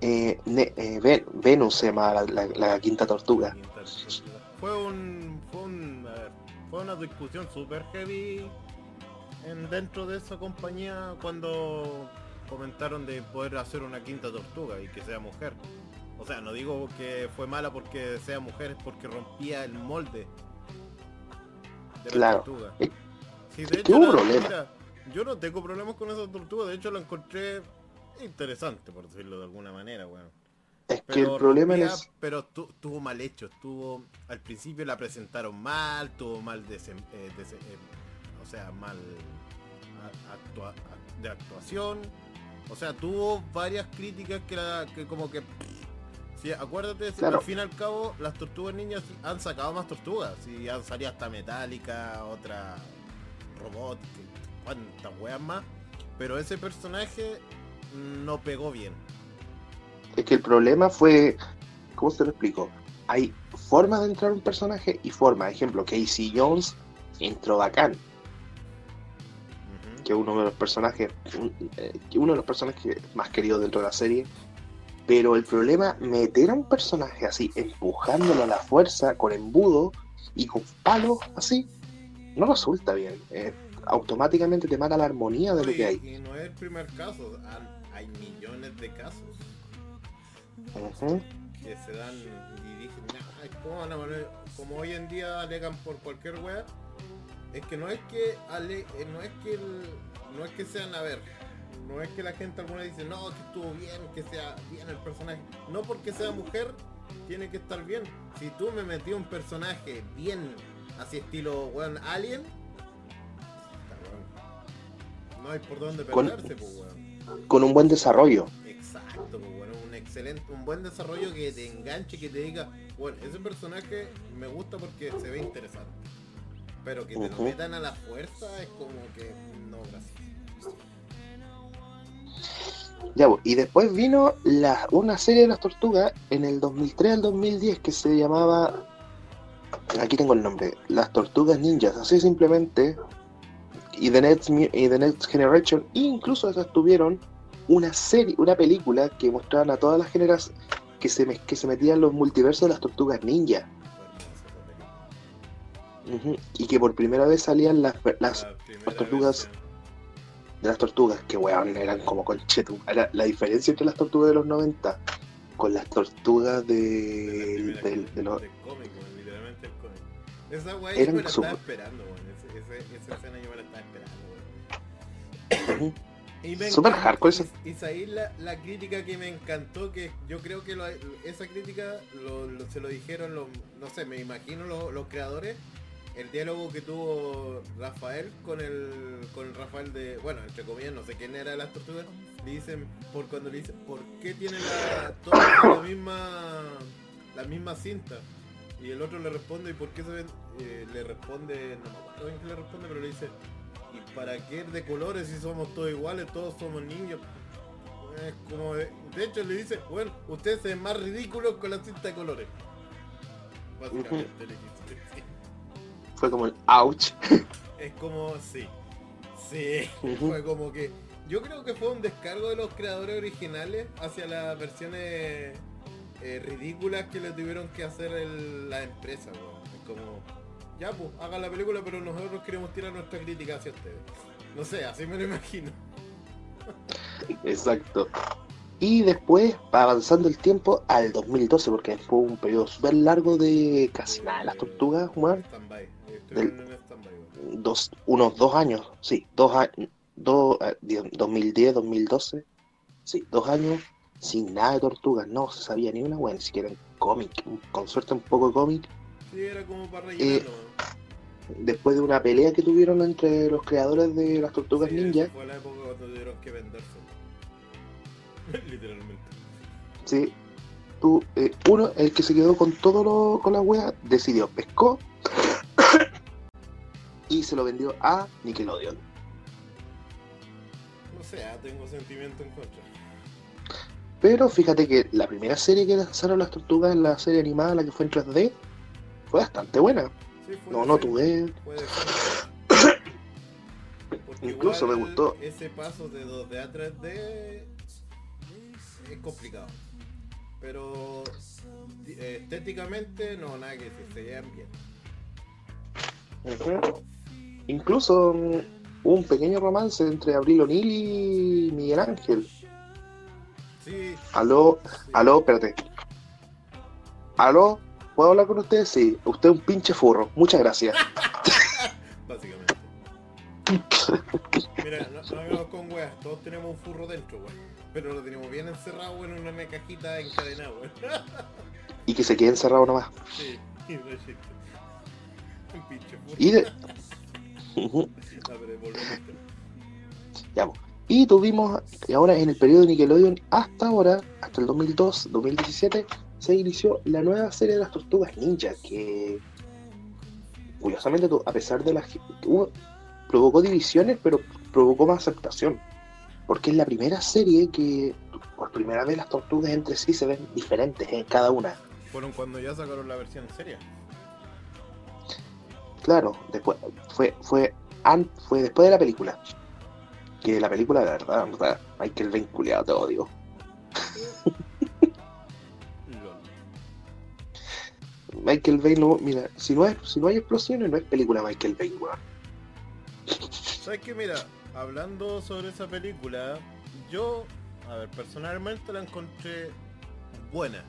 Eh, Ne- eh, Ven- Venus se llama la, la- la quinta tortuga. Quinta tortuga. Fue un. Fue un. ver, fue una discusión super heavy en, dentro de esa compañía cuando comentaron de poder hacer una quinta tortuga y que sea mujer. O sea, no digo que fue mala porque sea mujer, es porque rompía el molde de la tortuga. Sí, de hecho, la- mira, yo no tengo problemas con esa tortuga, de hecho la encontré interesante, por decirlo de alguna manera, weón. Es que el Pero problema es. Pero tu- tuvo mal hecho, estuvo... Al principio la presentaron mal, tuvo mal desem- eh, eh, o sea, mal a- actua- a- de actuación. O sea, tuvo varias críticas que, la- que como que... Sí, acuérdate, Claro. al fin y al cabo, las tortugas niñas han sacado más tortugas. Y han salido hasta metálica, otra robot, cuántas weas más. Pero ese personaje no pegó bien. Es que el problema fue. ¿Cómo se lo explico? Hay formas de entrar un personaje y formas. Ejemplo, Casey Jones entró bacán. Que es uno de los personajes, un- eh, uno de los personajes más queridos dentro de la serie. Pero el problema, meter a un personaje así, empujándolo a la fuerza, con embudo, y con palos así, no resulta bien. Eh, automáticamente te mata la armonía de lo que hay. Y no es el primer caso, hay millones de casos que se dan y dicen, como hoy en día alegan por cualquier web, es que no es que ale, eh, no es que no es que sean a ver, no es que la gente alguna dice, no, que estuvo bien, que sea bien el personaje. No porque sea mujer, tiene que estar bien. Si tú me metí un personaje bien, así estilo, weón, alien, no hay por dónde perderse, con, pues, Con un buen desarrollo. Exacto, pues, un excelente, un buen desarrollo que te enganche, que te diga, bueno, ese personaje me gusta porque se ve interesante. Pero que te lo metan a la fuerza es como que no, gracias. Y después vino la, una serie de las tortugas en el 2003 al 2010 que se llamaba. Aquí tengo el nombre: Las Tortugas Ninjas. Así simplemente. Y The Next, y The Next Generation. E incluso esas tuvieron una serie, una película que mostraban a todas las generaciones. Que se, que se metían los multiversos de las tortugas ninja. Y que por primera vez salían las, las tortugas de las tortugas, que weón, eran como conchetum. La, la diferencia entre las tortugas de los 90 con las tortugas de, de, de, los. Cómic, literalmente el cómic. Esa weá yo me la estaba esperando, weón. Esa escena yo me la estaba esperando, weón. Super hardcore y ahí la, la, crítica que me encantó, que yo creo que lo, esa crítica lo, lo, se lo dijeron los, no sé, me imagino los, los creadores el diálogo que tuvo Rafael con el con Rafael de bueno entre comillas no sé quién era de las tortugas le dicen por cuando le dicen por qué tiene la misma la misma cinta y el otro le responde y por qué se ven eh, le responde no me acuerdo bien que le responde pero le dice y para qué de colores si somos todos iguales todos somos niños como de, hecho le dice bueno ustedes se ven más ridículos con la cinta de colores. Básicamente le fue como el ouch. Es como, sí. Sí, fue como que. Yo creo que fue un descargo de los creadores originales hacia las versiones eh, ridículas que le tuvieron que hacer la empresa, Es como, ya pues, hagan la película, pero nosotros queremos tirar nuestra crítica hacia ustedes. No sé, así me lo imagino. Exacto. Y después, avanzando el tiempo, al 2012, porque fue un periodo súper largo de casi nada de las tortugas humanas dos, unos dos años, sí, dos años, dos, 2010, 2012, sí, dos años sin nada de tortugas, no se sabía ni una buena, ni siquiera en cómic, con suerte un poco cómic. Sí, era como para eh, después de una pelea que tuvieron entre los creadores de las tortugas ninja. Fue la época cuando tuvieron que venderse. Literalmente. Sí. Tú, eh, uno, el que se quedó con todo lo, con la wea, decidió, pescó y se lo vendió a Nickelodeon. No sé, ah, tengo sentimiento en contra. Pero fíjate que la primera serie que lanzaron las tortugas en la serie animada, la que fue en 3D, fue bastante buena. no, no tuve. Incluso me gustó. Ese paso de 2D a 3D es complicado. Pero eh, estéticamente no, nada que se vean bien. Incluso un pequeño romance entre Abril O'Neill y Miguel Ángel. Sí. Aló, aló, espérate. Aló, ¿puedo hablar con usted? Sí, usted es un pinche furro. Muchas gracias. Básicamente. Mira, no, no hagamos con weas, todos tenemos un furro dentro, weón. Pero lo tenemos bien encerrado en una cajita encadenada, weón. y que se quede encerrado nomás. Sí, no Un Y tuvimos, y ahora en el periodo de Nickelodeon, hasta ahora, hasta el 2002, 2017, se inició la nueva serie de las tortugas ninja, que curiosamente, a pesar de las provocó divisiones, pero provocó más aceptación. Porque es la primera serie que por primera vez las tortugas entre sí se ven diferentes en cada una. Fueron cuando ya sacaron la versión seria. Claro, después fue fue fue después de la película. Que la película, la verdad, Michael Bay culiado, te odio. Michael Bay no, mira, si no, es, si no hay explosiones, no es película Michael Bay, weón. ¿Sabes qué? Mira, hablando sobre esa película, yo, a ver, personalmente la encontré buena.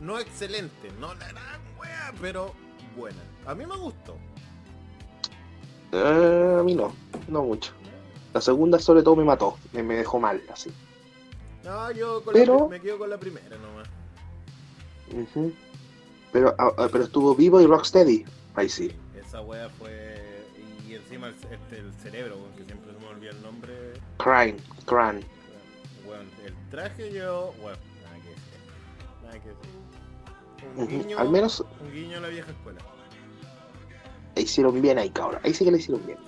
No excelente, no la gran wea, pero buena. A mí me gustó. Eh, a mí no, no mucho. La segunda sobre todo me mató, me, me dejó mal, así. No, yo con Pero- la, me quedo con la primera nomás. Pero, ah, ah, pero estuvo vivo y Rocksteady. Ahí sí. Esa wea fue. Y encima el, este, el cerebro, que siempre se me olvida el nombre. Crane, Crane. Weón, el traje yo. Bueno, nada que decir. Nada que decir. Un guiño. Al menos Un guiño a la vieja escuela. Hicieron bien ahí, cabrón. Ahí sí que le hicieron bien.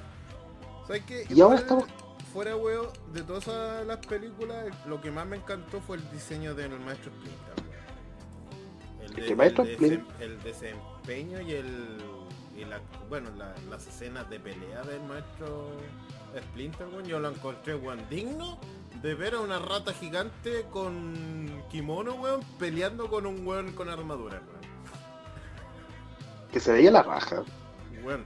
¿Sabes qué? Y ahora Fuera- estamos- Fuera, weón, de todas las películas, lo que más me encantó fue el diseño del maestro Splinter. El, que Maestro el el desempeño y el. y la- bueno, la- las escenas de pelea del maestro Splinter, weón, yo lo encontré, weón, digno de ver a una rata gigante con kimono, weón, peleando con un weón con armadura, weón. Que se veía la raja. Bueno,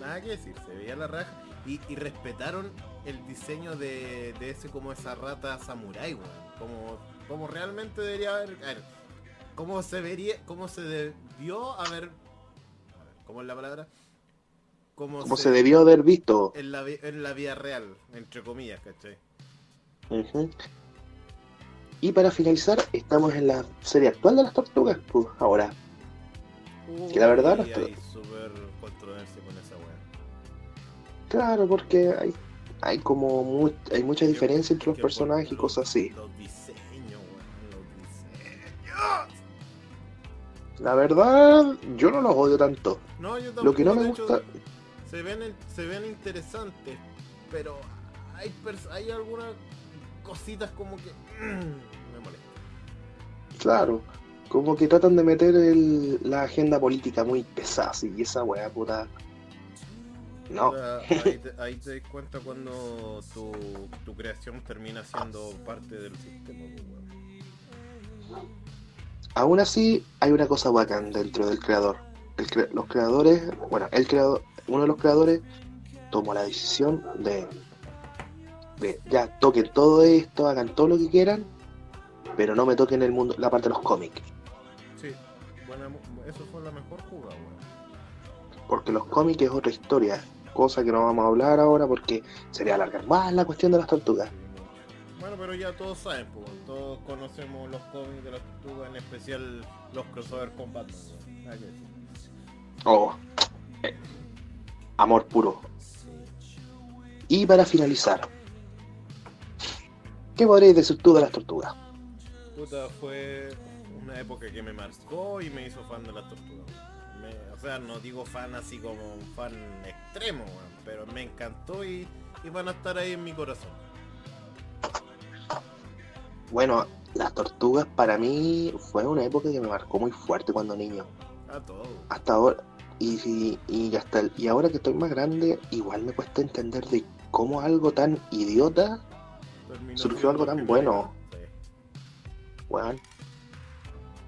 nada que decir, se veía la raja y, y respetaron el diseño de, de ese como esa rata samurai, weón. Como, como realmente debería haber. A ver, cómo se vería, cómo se debió haber. A ver, ¿cómo es la palabra? Como, Como se debió haber visto. en la, en la vida real, entre comillas, ¿cachai? Ujú. Y para finalizar, estamos en la serie actual de las tortugas. Pues ahora. Que la verdad, las hay súper controversia con esa weá. Claro, porque hay, hay como mu- hay mucha diferencia entre los personajes y cosas así. Los diseños, weón, los diseños. La verdad, yo no los odio tanto. No, yo Lo que no tampoco, me hecho, gusta, se ven se ven interesantes, pero hay hay algunas cositas como que me molesta. claro, como que tratan de meter el- la agenda política muy pesada, así, y esa weá puta. No, ahí, te, ahí te das cuenta cuando tu, tu creación termina siendo parte del sistema. pues, aún así hay una cosa bacán dentro del creador. El cre- los creadores, bueno, el creador, uno de los creadores tomó la decisión de, de ya toquen todo esto, hagan todo lo que quieran, pero no me toquen el mundo, la parte de los cómics. Porque los cómics es otra historia, cosa que no vamos a hablar ahora porque sería alargar más la cuestión de las tortugas. Bueno, pero ya todos saben, pues, todos conocemos los cómics de las tortugas, en especial los crossover decir. Oh, eh, amor puro. Y para finalizar, ¿qué podréis decir tú de las tortugas? Puta, fue una época que me marcó y me hizo fan de las tortugas. Sea, no digo fan así como un fan extremo, weón, pero me encantó y, y van a estar ahí en mi corazón. Bueno, las tortugas para mí fue una época que me marcó muy fuerte cuando niño. A todo. Hasta ahora, y, y, y hasta el- y ahora que estoy más grande, igual me cuesta entender de cómo algo tan idiota Terminó Surgió algo tan bueno. weón.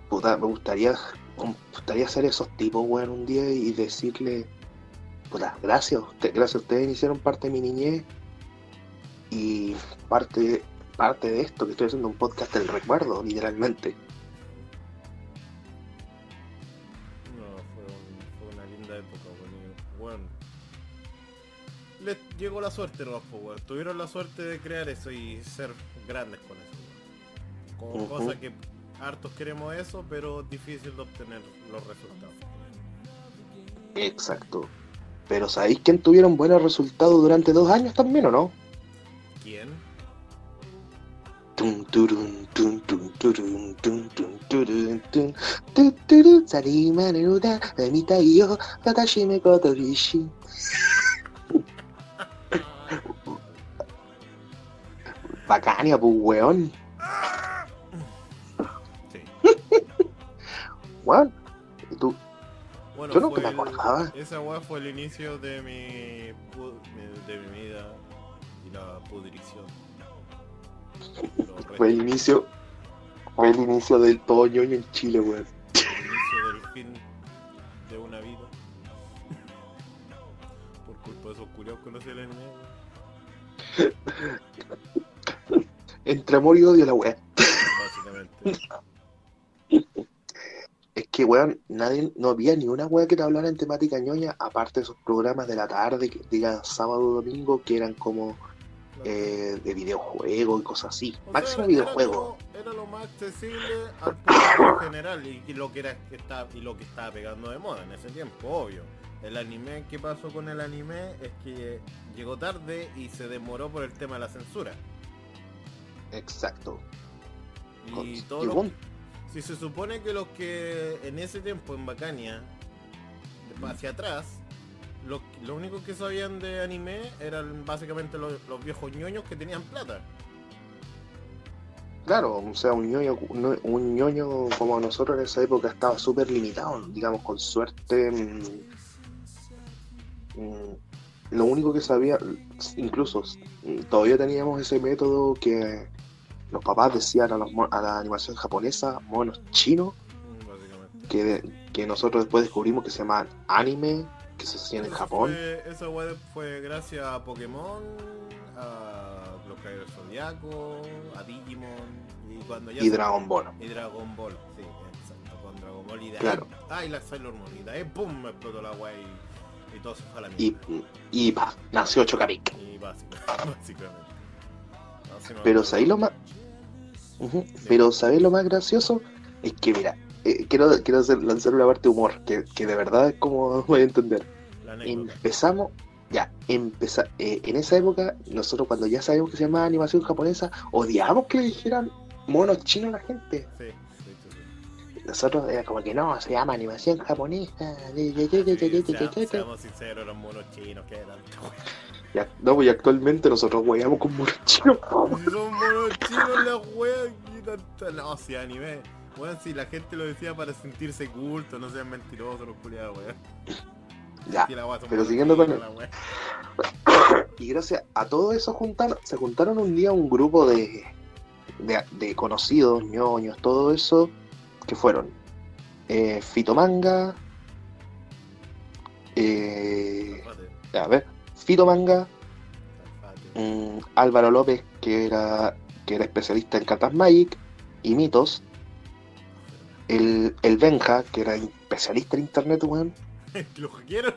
Puta, me gustaría, gustaría ser esos tipos, weón, un día y decirle, puta, gracias, usted, gracias, ustedes hicieron parte de mi niñez y parte, parte de esto que estoy haciendo un podcast del recuerdo, literalmente. No, fue, un- fue una linda época, weón. Bueno, les llegó la suerte, no, weón. Tuvieron la suerte de crear eso y ser grandes con eso, weón. Con Ujú. cosas que hartos queremos eso, pero difícil de obtener los resultados. Exacto. Pero ¿sabéis quién tuvieron buenos resultados durante dos años también o no? ¿Quién? Tum, turun, tum, weón, y tú, bueno, yo nunca me acordaba. El, esa weá fue el inicio de mi, de mi vida y la pudrición. fue el inicio, fue el inicio del todo ñoño en Chile, weón. El inicio del fin de una vida. Por culpa de esos curiosos conocer el anime. Entre amor y odio la weá. Básicamente. Es que, weón, nadie, no había ni una weá que te hablara en temática ñoña, aparte de esos programas de la tarde, que diga sábado domingo, que eran como eh, de videojuegos y cosas así. O sea, Máximo era- videojuego. Era lo, era lo más accesible al público en general y, y lo que era que estaba, y lo que estaba pegando de moda en ese tiempo, obvio. El anime, ¿qué pasó con el anime? Es que llegó tarde y se demoró por el tema de la censura. Exacto. Con- Y todo lo- bueno, si se supone que los que en ese tiempo en Bacania, hacia atrás, lo, lo único que sabían de anime eran básicamente los, los viejos ñoños que tenían plata. Claro, o sea, un ñoño, ñoño como nosotros en esa época estaba súper limitado, digamos, con suerte. mm, mm, lo único que sabía, incluso mm, todavía teníamos ese método que los papás decían a, los a la animación japonesa, monos chinos, que, que nosotros después descubrimos que se llamaban anime, que se hacían en Japón. Fue, esa web fue gracias a Pokémon, a los Caballeros Zodiaco, a Digimon y cuando ya Y Dragon Ball. y Dragon Ball, sí, exacto, con Dragon Ball y de ahí, Claro. ah, y la Sailor Moon y de ahí pum me explotó la wea y, y todo se fue a la Y, mierda. y pa, nació Chocapic. Y, básicamente. No, sí me Pero. ¿sabéis lo más? Pero ¿sabéis lo más gracioso? Es que mira, eh, quiero, quiero hacer- lanzar una parte de humor, que, que de verdad es como voy a entender. Empezamos, ya, empeza, eh, en esa época, nosotros cuando ya sabíamos que se llamaba animación japonesa, odiábamos que le dijeran monos chinos a la gente. Sí, sí, sí, sí. Nosotros era como que no, se llama animación japonesa. Sí, seamos sinceros, eran monos chinos, que eran. No, pues y actualmente nosotros hueamos con monos chinos. Si son monos chinos las weas tanta. No, si anime. Weón, si la gente lo decía para sentirse culto, no sean mentirosos los culiados, weón. Ya, la pero siguiendo con la. Y gracias a todo eso juntaron, se juntaron un día un grupo de, de, de conocidos, ñoños, todo eso, que fueron eh, Fitomanga, eh, a ver, Fitomanga, zafate. mm, Álvaro López, que era, que era especialista en Cartas Magic y mitos, el, el Benja, que era especialista en internet, weón, ¿Lo hackearon?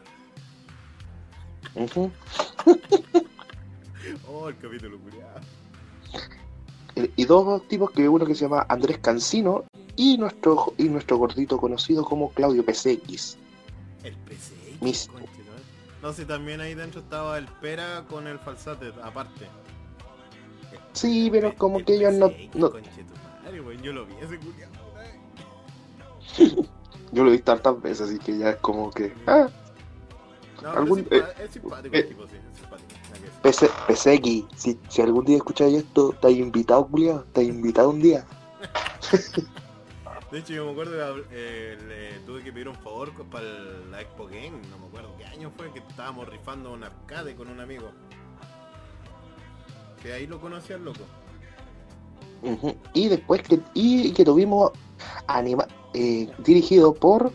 ujú, Oh, el capítulo culiado. y- dos tipos que uno que se llama Andrés Cancino y nuestro y nuestro gordito conocido como Claudio PCX. El PC. Mis- conche, ¿no? Sé, también ahí dentro estaba el Pera con el falsate, aparte. Sí, pero El- como el que ellos no, PC, no- madre, yo lo vi ese culiado. yo lo visto tantas veces, así que ya es como que ah, No, Algún- es, simpático eh, el tipo, sí, es simpático. PC, PCX, si, si algún día escucháis esto, te invitado, culiado, te invitado un día. De hecho, yo me acuerdo que eh, le tuve que pedir un favor para la Expo Game, no me acuerdo qué año fue, que estábamos rifando un arcade con un amigo. Que ahí lo conocí al loco. Y después que, y que tuvimos anima, eh, dirigido por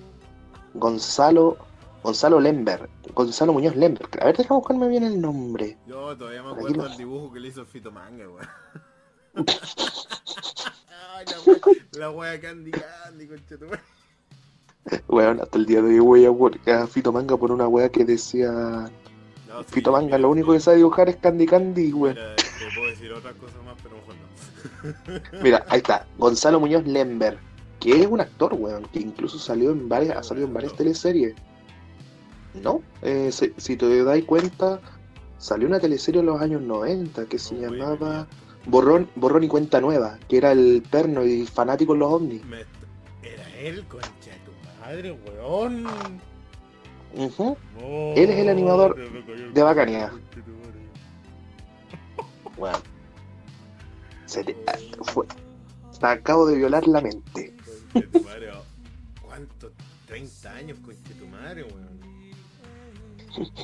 Gonzalo Gonzalo Lember, Gonzalo Muñoz Lember. A ver, déjame buscarme bien el nombre. Yo todavía me acuerdo del dibujo que le hizo el Fito Manga, weón. Ay, la wea, la wea Candy Candy, conchetumare. Weón, hasta el día de hoy voy a, Fito Manga por una wea que decía No, sí, Fito Manga, mira, lo único que sabe dibujar es Candy Candy, weón. Mira, te puedo decir otras cosas más, pero mejor no. Mira, ahí está, Gonzalo Muñoz Lember, que es un actor, weón, que incluso salió en varias, ha salido en varias teleseries. ¿No? Eh, si, si te das cuenta, salió una teleserie en los años 90 que se llamaba Borrón, Borrón y Cuenta Nueva, que era el perno y fanático en los ovnis. me- Era él, concha de tu madre, weón. Ujú. No, Él es el animador de madre. Weón. Se te- ah, fue- te acabo de violar la mente. Madre, oh. ¿Cuántos? 30 años, concha de tu madre, weón.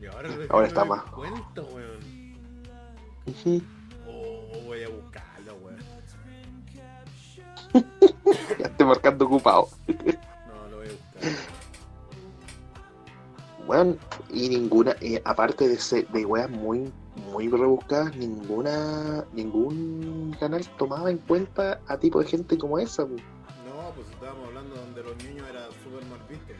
Y ahora, Ahora está más. cuenta, weón. Ujú. Oh, voy a buscarlo, weón. Ya estoy marcando ocupado. No, lo voy a buscar. Weón, y ninguna, eh, aparte de, ser, de weas muy, muy rebuscadas, ninguna, ningún canal tomaba en cuenta a tipo de gente como esa. No, pues estábamos hablando donde los niños era súper mal visto.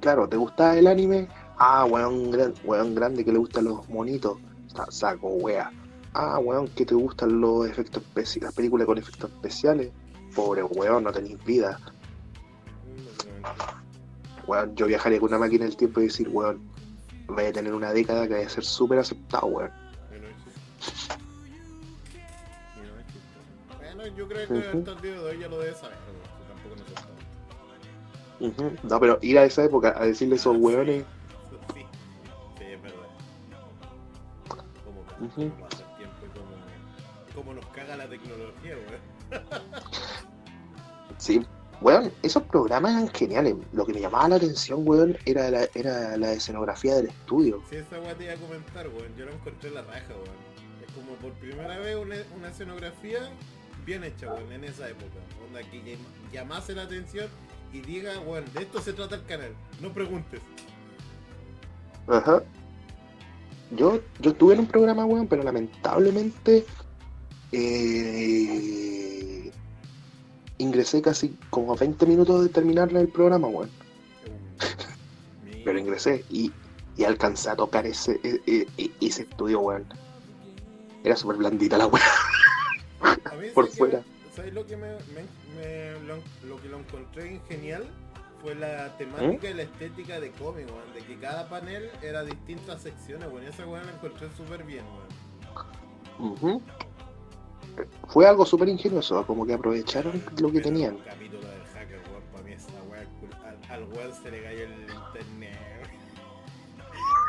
Claro, ¿te gustaba el anime? Ah, weón, gran, weón grande que le gustan los monitos. Sa- Saco, wea. Ah, weón, que te gustan los efectos especiales, las películas con efectos especiales. Pobre weón, no tenéis vida. Weón, yo viajaría con una máquina del tiempo y decir, weón, vaya a tener una década que vaya a ser súper aceptado, weón. Bueno, yo creo que Ujú. hasta el día de hoy ya lo debe saber. Tampoco no sé tanto. Ujú. No, pero ir a esa época a decirle esos Ah, weones, Sí, sí, cómo, cómo nos caga la tecnología, weón. sí, weón, esos programas eran geniales. Lo que me llamaba la atención, weón, era la, era la escenografía del estudio. Si esa weá te iba a comentar, weón, yo lo encontré en la raja, weón. Es como por primera vez una, una escenografía bien hecha, weón, en esa época. Onda que llam- llamase la atención y diga, weón, de esto se trata el canal. No preguntes. Ajá. Yo, yo estuve en un programa, weón, pero lamentablemente eh, ingresé casi como a 20 minutos de terminar el programa, weón. Uh, Pero ingresé y, y alcancé a tocar ese, e- e- e- ese estudio, weón. Era súper blandita la weón. Por que- fuera. ¿Sabes lo que me, me- me- lo, lo que lo encontré genial? Fue la temática y la estética de cómic, weón. De que cada panel era distintas secciones, weón. Esa weón la encontré súper bien, weón. Ujú. Fue algo súper ingenioso, como que aprovecharon lo que tenían. Capítulo del hacker, weón, para mí esa al, weón se le cayó el internet.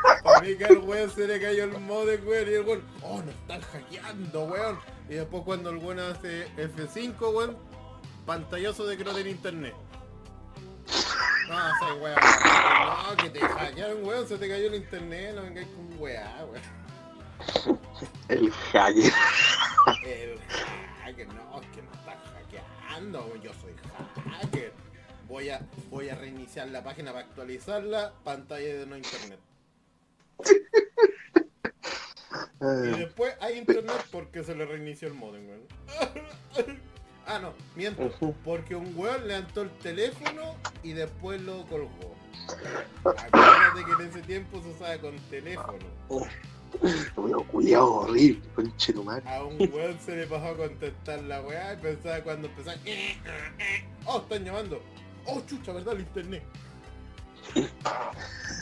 Para mí que al weón se le cayó el modem, weón, y el weón, oh, nos están hackeando, weón. Y después cuando el weón hace F5, weón, pantallazo de que no tiene internet. No, esa weá, no, que te hackearon, weón, se te cayó el internet, no vengáis con weá, weón. El hacker. El hacker, no, es que me están hackeando, yo soy hacker. Voy a, voy a reiniciar la página para actualizarla, pantalla de no internet. Y Ah, después hay internet porque se le reinició el modem, weón. ah, no, miento. Porque un weón levantó el teléfono y después lo colgó. Acuérdate que en ese tiempo se usaba con teléfono. Weón, horrible, conche tu madre. A un weón se le pasó a contestar la weá y pensaba cuando empezaba. Oh, están llamando. Oh, chucha, ¿verdad? El internet.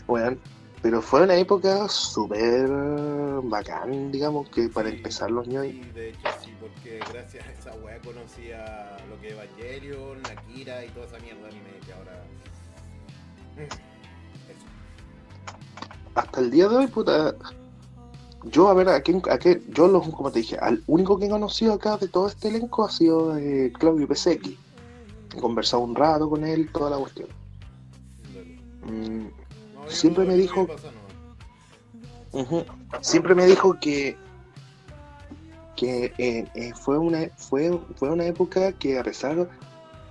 Weón, pero fue una época súper bacán, digamos, que para Sí, empezar los niños. Sí, de hecho sí, porque gracias a esa weá conocía lo que es Evangelion, Akira y toda esa mierda anime que ahora. Eso. Hasta el día de hoy, puta. Yo, a ver, a quién, a qué, yo los, como te dije, al único que he conocido acá de todo este elenco ha sido eh, Claudio Pesecki. He conversado un rato con él, toda la cuestión. Mm, No, Siempre no- me no dijo- pasa nada. Ujú. Siempre me dijo que que eh, eh, fue una fue fue una época que a pesar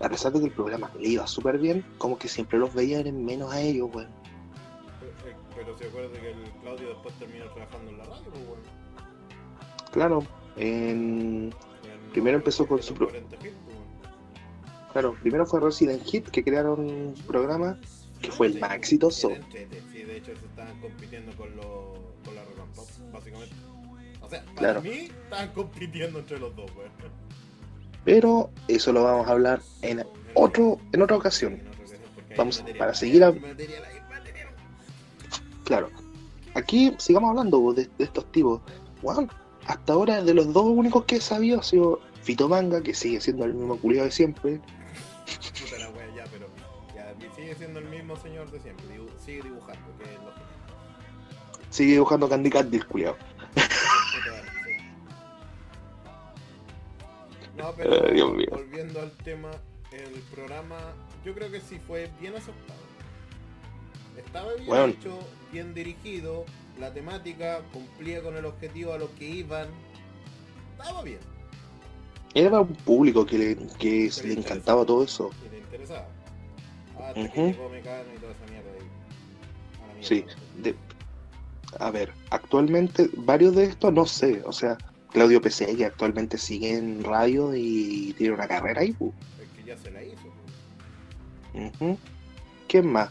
a pesar de que el programa le iba súper bien, como que siempre los veían en menos a ellos, weón. Pero, Pero se acuerda que el Claudio después terminó trabajando en la radio, pues bueno. Claro, en- En- Primero empezó con su pro- 40 hits, pues, claro, primero fue Resident Hit que crearon un programa que fue el más exitoso. Sí, de hecho se estaban compitiendo con, los con la Rock Pop, básicamente. O sea, para Claro. mí estaban compitiendo entre los dos, weón. Pero eso lo vamos a hablar en otro en otra ocasión. Vamos, para seguir a- Claro. Aquí sigamos hablando de, de estos tipos. Weón, hasta ahora de los dos únicos que he sabido ha sido Fito Manga, que sigue siendo el mismo culiado de siempre. Puta la wea, ya, pero ya, sigue siendo el mismo señor de siempre. dibu- sigue dibujando, que es lo que Sigue dibujando Candy Candy el culiado. No, pero Ay, Dios mío. volviendo al tema, el programa yo creo que sí fue bien aceptado. Estaba bien Bueno. hecho, bien dirigido, la temática cumplía con el objetivo a los que iban. Estaba bien, Era un público que le, que le encantaba todo eso. y le interesaba. Ujú. que llegó Mecano y toda esa mierda ahí. A la Sí, de, a ver, actualmente varios de estos no sé, o sea, Claudio PC que actualmente sigue en radio y tiene una carrera ahí. Es que ya se la hizo. Ujú. ¿Quién más?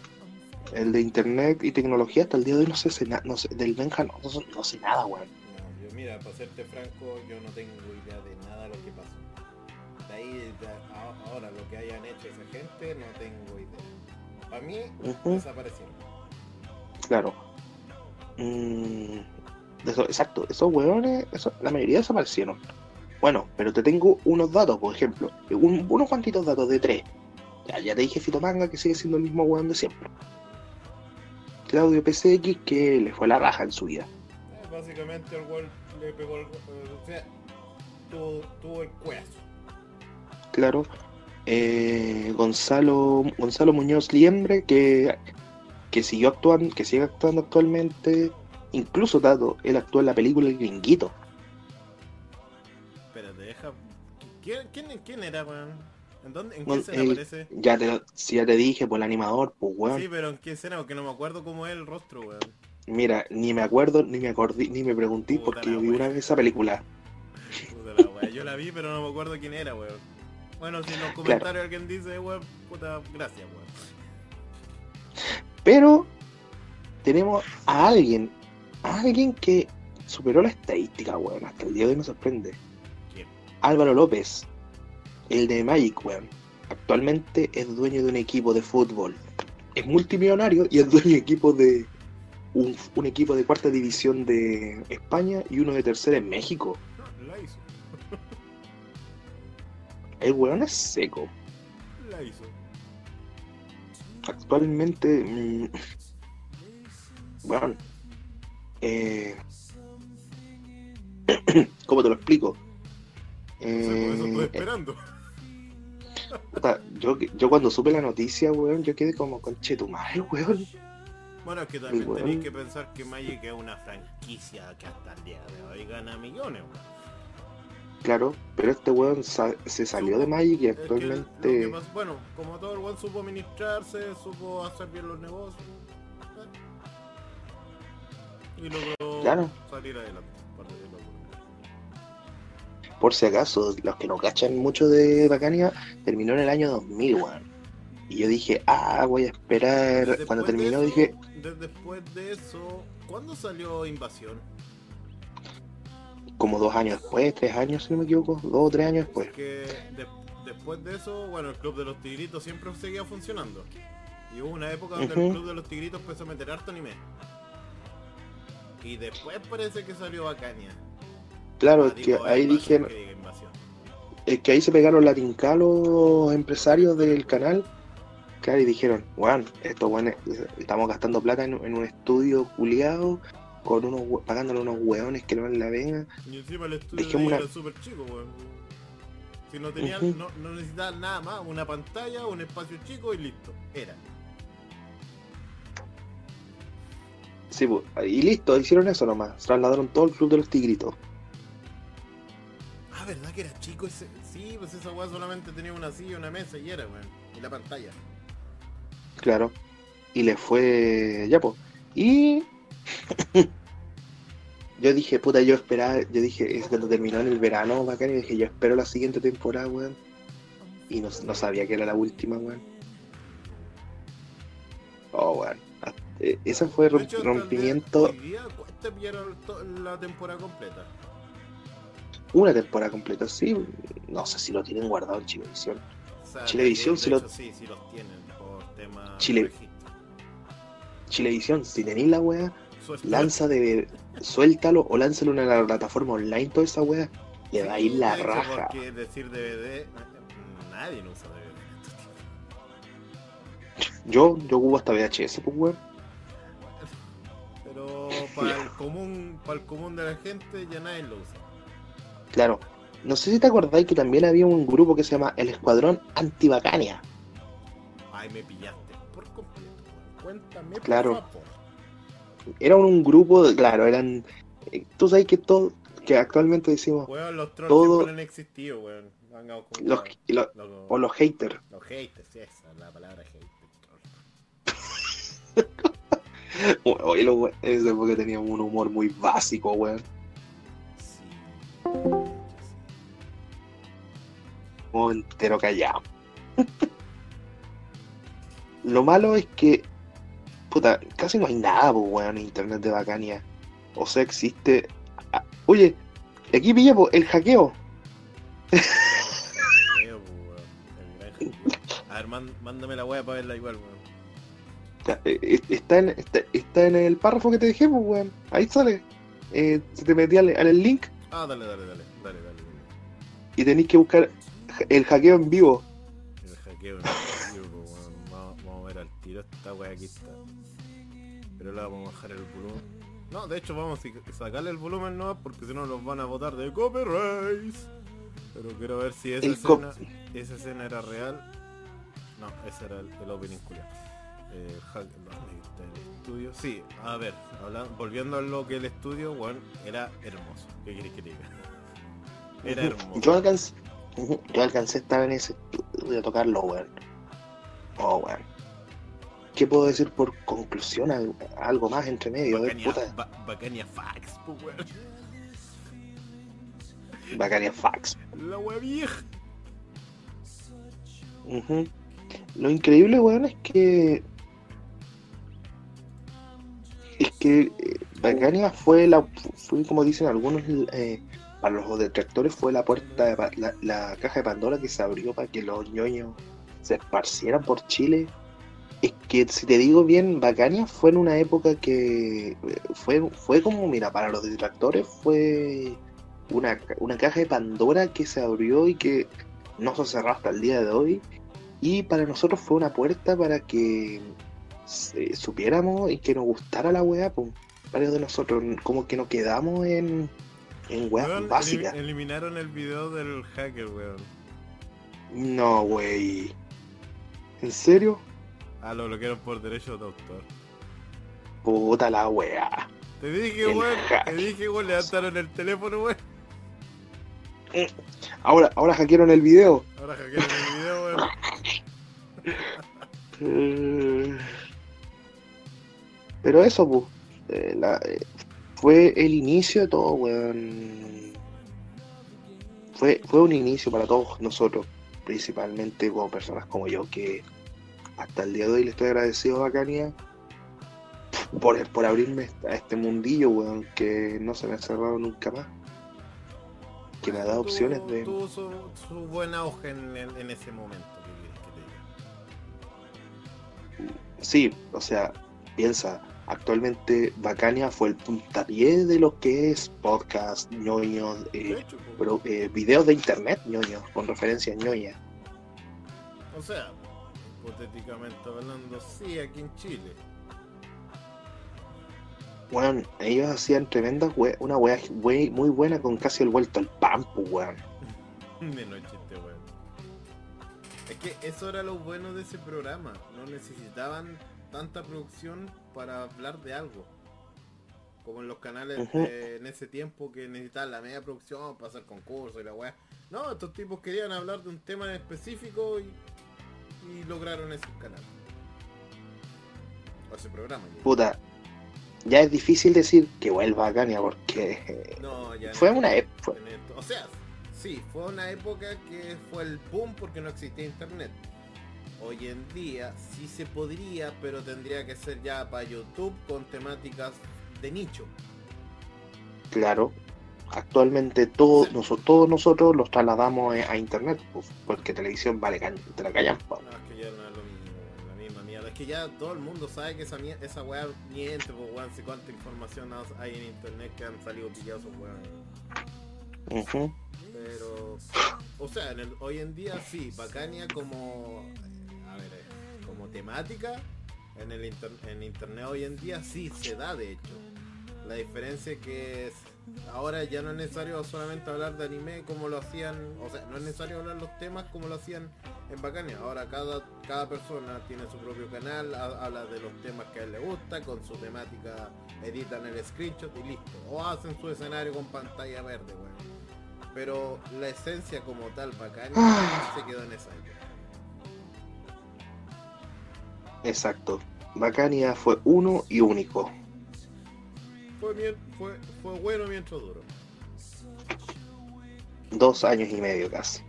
El de internet y tecnología hasta el día de hoy no sé, no sé del Benja no, no, sé- no sé nada, weón. No, yo mira, para serte franco, yo no tengo idea de nada de lo que pasó. De ahí, de ahora, lo que hayan hecho esa gente, no tengo idea. Para mí, Ujú. desaparecieron. Claro. Mm, eso- exacto, esos weones, eso- la mayoría desaparecieron. Bueno, pero te tengo unos datos, por ejemplo, un- unos cuantitos datos de tres. Ya, ya te dije Fito Manga que sigue siendo el mismo weón de siempre. Claudio PCX que le fue la raja en su vida. Básicamente el gol le pegó el o sea, tuvo, tuvo el cuezo. Claro. Eh, Gonzalo, Gonzalo Muñoz Liembre que, que siguió actuando, que sigue actuando actualmente. Incluso dato, él actuó en la película El Gringuito. Espérate, deja. ¿Quién, quién, quién era, weón? ¿En dónde? ¿En qué escena el- aparece? Ya te, si ya te dije, por el animador, pues weón. Sí, pero ¿en qué escena? Porque no me acuerdo cómo es el rostro, weón. Mira, ni me acuerdo, ni me acordé, ni me pregunté Puta porque yo vi una vez esa película. Puta la wea. Yo la vi, pero no me acuerdo quién era, weón. Bueno, si en los comentarios alguien dice, weón, puta, gracias, weón. Pero tenemos a alguien, a alguien que superó la estadística, weón. Hasta el día de hoy me sorprende. ¿Quién? Álvaro López, el de Magic, weón. Actualmente es dueño de un equipo de fútbol. Es multimillonario y es dueño de equipo de un, un equipo de cuarta división de España y uno de tercera en México. La hizo, El weón es seco. la hizo. Actualmente, mm, bueno, eh, ¿cómo te lo explico? Por eso estoy Eh, esperando. Yo, yo cuando supe la noticia, weón, yo quedé como conche tu madre, weón. Bueno, es que también weón. tenéis que pensar que Magic es una franquicia que hasta el día de hoy gana millones, weón. Claro, pero este weón sa- se salió de Magic y actualmente, bueno, como todo el weón supo administrarse, supo hacer bien los negocios. Y logró Claro. salir adelante. Por si acaso, los que no cachan mucho de Bacania, terminó en el año 2000, weón. Y yo dije, ah, voy a esperar. Después Cuando de terminó eso- dije, de- después de eso, ¿cuándo salió Invasión? como dos años después, tres años, si no me equivoco, dos o tres años después. Porque de- después de eso, bueno, el Club de los Tigritos siempre seguía funcionando. Y hubo una época donde el. Club de los Tigritos empezó a meter harto anime. Y después parece que salió Bacania. Claro, Ah, es que digo, ahí que diga Invasión. es que ahí se pegaron la tinca los empresarios del canal. Claro, y dijeron, weón, esto bueno, estamos gastando plata en, en un estudio culiado, con unos pagándole unos hueones que no valen la pena. Y encima el estudio de Dejemos ahí una- era súper chico, weón. Si no tenían, no, no necesitaban nada más, una pantalla, un espacio chico y listo. Era. Sí, pues, y listo, hicieron eso nomás. Trasladaron todo el club de los tigritos. Ah, ¿verdad que era chico ese? Sí, pues esa weá solamente tenía una silla, una mesa y era, weón. Y la pantalla. Claro. Y le fue. Ya, pues. Y. yo dije, puta, yo esperaba. Yo dije, es cuando terminó en el verano, bacán. Y dije, yo espero la siguiente temporada, weón. Y no, no sabía que era la última, weón. Oh, weón. Eh, Ese fue el rompimiento. Día cuesta pillar la temporada completa. Una temporada completa, sí. No sé si lo tienen guardado en Chilevisión. O sea, Chilevisión sí lo- sí, sí los tienen por tema Chile-. Chilevisión, si tenéis la weá, Suelta- lanza de. Suéltalo o lánzalo en una plataforma online, toda esa weá. Le va a ir la raja. Porque decir DVD, nadie no usa DVD. Yo, yo ocupo hasta VHS, pues weón. Pero para el común, para el común de la gente ya nadie lo usa. Claro. No sé si te acordáis que también había un grupo que se llama El Escuadrón Antibacania. Ay, me pillaste por completo. Cuéntame Claro. por favor. Era un grupo, de- claro, eran. eh, Tú sabes que todo. Que actualmente decimos. Weón, los trolls Todo- han existido, weón. Con Los, los- Los- o los haters. Los haters, sí, esa es la palabra hater. Oye, esa época teníamos un humor muy básico, weón. Sí. Entero callado. Lo malo es que, puta, casi no hay nada, pues, weón, en internet de Bacania. O sea, existe. ah, Oye, aquí pilla po, el hackeo. Creo, pues. El gran hackeo. A ver, mándame la wea para verla igual, weón. Eh, eh, Está en, está, está en el párrafo que te dejé, pues, weón. Ahí sale. Eh, se te metí al, al link Ah, dale, dale, dale, dale, dale. y tenéis que buscar el hackeo en vivo. El hackeo en vivo, pues. Vamos, vamos a ver al tiro esta wea aquí está. Pero la vamos a bajar el volumen. No, de hecho vamos a sacarle el volumen no porque si no nos van a votar de copyright. Pero quiero ver si esa El escena, esa escena era real. No, ese era el, el opening culiao. Eh, hack, no, el estudio. Sí, a ver, volviendo a lo que el estudio, bueno, era hermoso. ¿Qué quieres que diga? Era hermoso. Yo yo alcancé a estar en ese estudio a tocarlo, weón. Oh, weón. ¿Qué puedo decir por conclusión? Al- Algo más entre medio, Bacania, puta. ba- Bacania Fax, weón. Bacania Fax. La vieja. Ujú. Lo increíble, weón, es que. Es que eh, Bacania fue la. Fue como dicen algunos. eh, para los detractores fue la puerta, de la, la caja de Pandora que se abrió para que los ñoños se esparcieran por Chile. Es que si te digo bien, Bacania fue en una época que eh, fue, fue como, mira, para los detractores fue una, una caja de Pandora que se abrió y que no se cerró hasta el día de hoy. Y para nosotros fue una puerta para que supiéramos y que nos gustara la weá, pues. Varios de nosotros, como que nos quedamos en, en weas Weón, básicas. eliminaron el video del hacker, weón. No, wey. ¿En serio? Ah, lo bloquearon por derecho de autor. Puta la weá. Te dije, El weón. Te dije, weón, levantaron el teléfono, weón. Ahora, ahora hackearon el video. Ahora hackearon el video, weón. Eh, Pero eso, pues. eh, la- eh, fue el inicio de todo, weón. Fue, fue un inicio para todos nosotros, principalmente como personas como yo, que hasta el día de hoy le estoy agradecido a Bacania por, por abrirme a este mundillo, weón, que no se me ha cerrado nunca más. Que me ha dado opciones de. Tuvo su, su buen auge en, en- en ese momento, ¿qué quieres que te diga? Sí, o sea, piensa, actualmente Bacania fue el puntapié de lo que es podcast, ñoños, De eh, pero, eh, videos de internet, ñoños, con referencia a ñoña. O sea, hipotéticamente hablando, sí, aquí en Chile. Bueno, ellos hacían tremendas we- una wea we- muy buena con casi el vuelto al pampo, weón. Menos chiste, weón. Es que eso era lo bueno de ese programa. No necesitaban tanta producción para hablar de algo. Como en los canales de- en ese tiempo que necesitaban la media producción para hacer concursos y la weá. No, estos tipos querían hablar de un tema en específico y, y lograron ese canal. O ese programa. Puta, ya es difícil decir que vuelva Bacania porque eh, No, ya fue no. una esto. O sea, sí, fue una época que fue el boom porque no existía internet. Hoy en día sí se podría, pero tendría que ser ya para YouTube con temáticas de nicho. claro. Actualmente todos, noso- todos nosotros los trasladamos eh, a internet, pues, porque televisión vale te la callan. No, es que ya no es lo mismo, la misma mierda. Es que ya todo el mundo sabe que esa, esa weá miente, pues weón, si cuánta información hay en internet que han salido pillados, weón. Pero, o sea, en el- hoy en día sí, Bacania como, como temática, en el inter- en internet hoy en día sí se da de hecho. La diferencia es que es- ahora ya no es necesario solamente hablar de anime como lo hacían, o sea, no es necesario hablar los temas como lo hacían en Bacania. Ahora cada, cada persona tiene su propio canal, ha- habla de los temas que a él le gusta, con su temática editan el screenshot y listo. O hacen su escenario con pantalla verde, weón. Pero la esencia como tal, Bacania, Ah. se quedó en esa época. Exacto. Bacania fue uno y único. Fue, bien, fue, fue bueno mientras duró. Dos años y medio casi.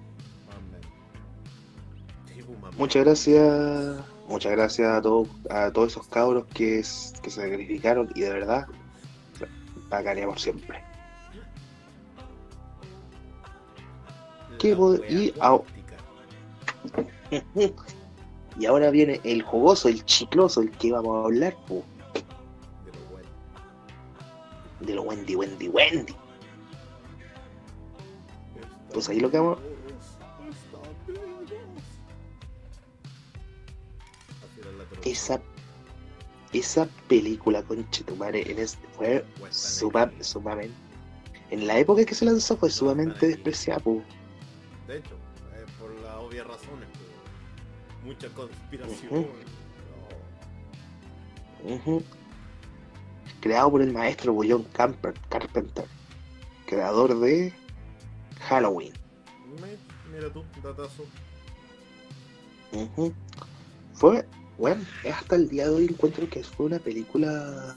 Muchas gracias, muchas gracias a, todos a todos esos cabros que, que se sacrificaron y de verdad, Bacania por siempre. ¿Qué y a-. Y ahora viene el jugoso, el chicloso, el que vamos a hablar, po, De lo bueno. de lo Wendy, Wendy, Wendy. Pues ahí lo que vamos- Esa, esa película, conchetumare, en es- fue suma- sumamente. En la época que se lanzó fue sumamente despreciada, po. De hecho, eh, por las obvias razones. pues, mucha conspiración. Ujú. Creado por el maestro John Camper, Carpenter, creador de Halloween. Mira tú, datazo. Ujú. Fue, bueno, hasta el día de hoy encuentro que fue una película.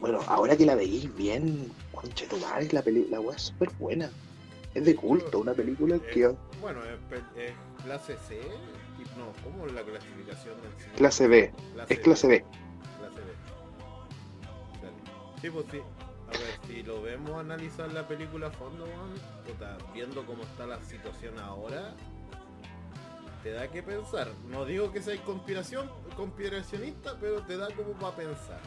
Bueno, ahora que la veis bien, conche tu madre, la película, la weá es súper buena. Es de culto, una película que. Eh, bueno, es, clase C. No, ¿cómo es la clasificación del cine? Clase B, es clase B. Clase B. Dale. Sí, pues sí. A ver, si lo vemos analizar la película a fondo, puta, viendo cómo está la situación ahora, te da que pensar. No digo que sea conspiración, conspiracionista, pero te da como para pensar,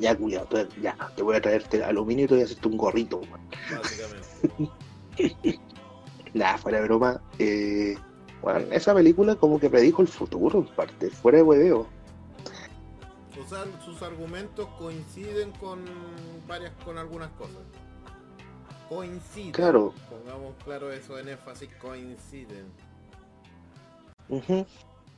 Ya, te- ya, te voy a traerte aluminio y te voy a hacerte un gorrito, básicamente. Nada, fuera de broma. Eh, bueno, esa película como que predijo el futuro en parte, fuera de hueveo. O sea, sus argumentos coinciden con varias, con algunas cosas. Coinciden. Claro. Pongamos claro eso en énfasis, coinciden.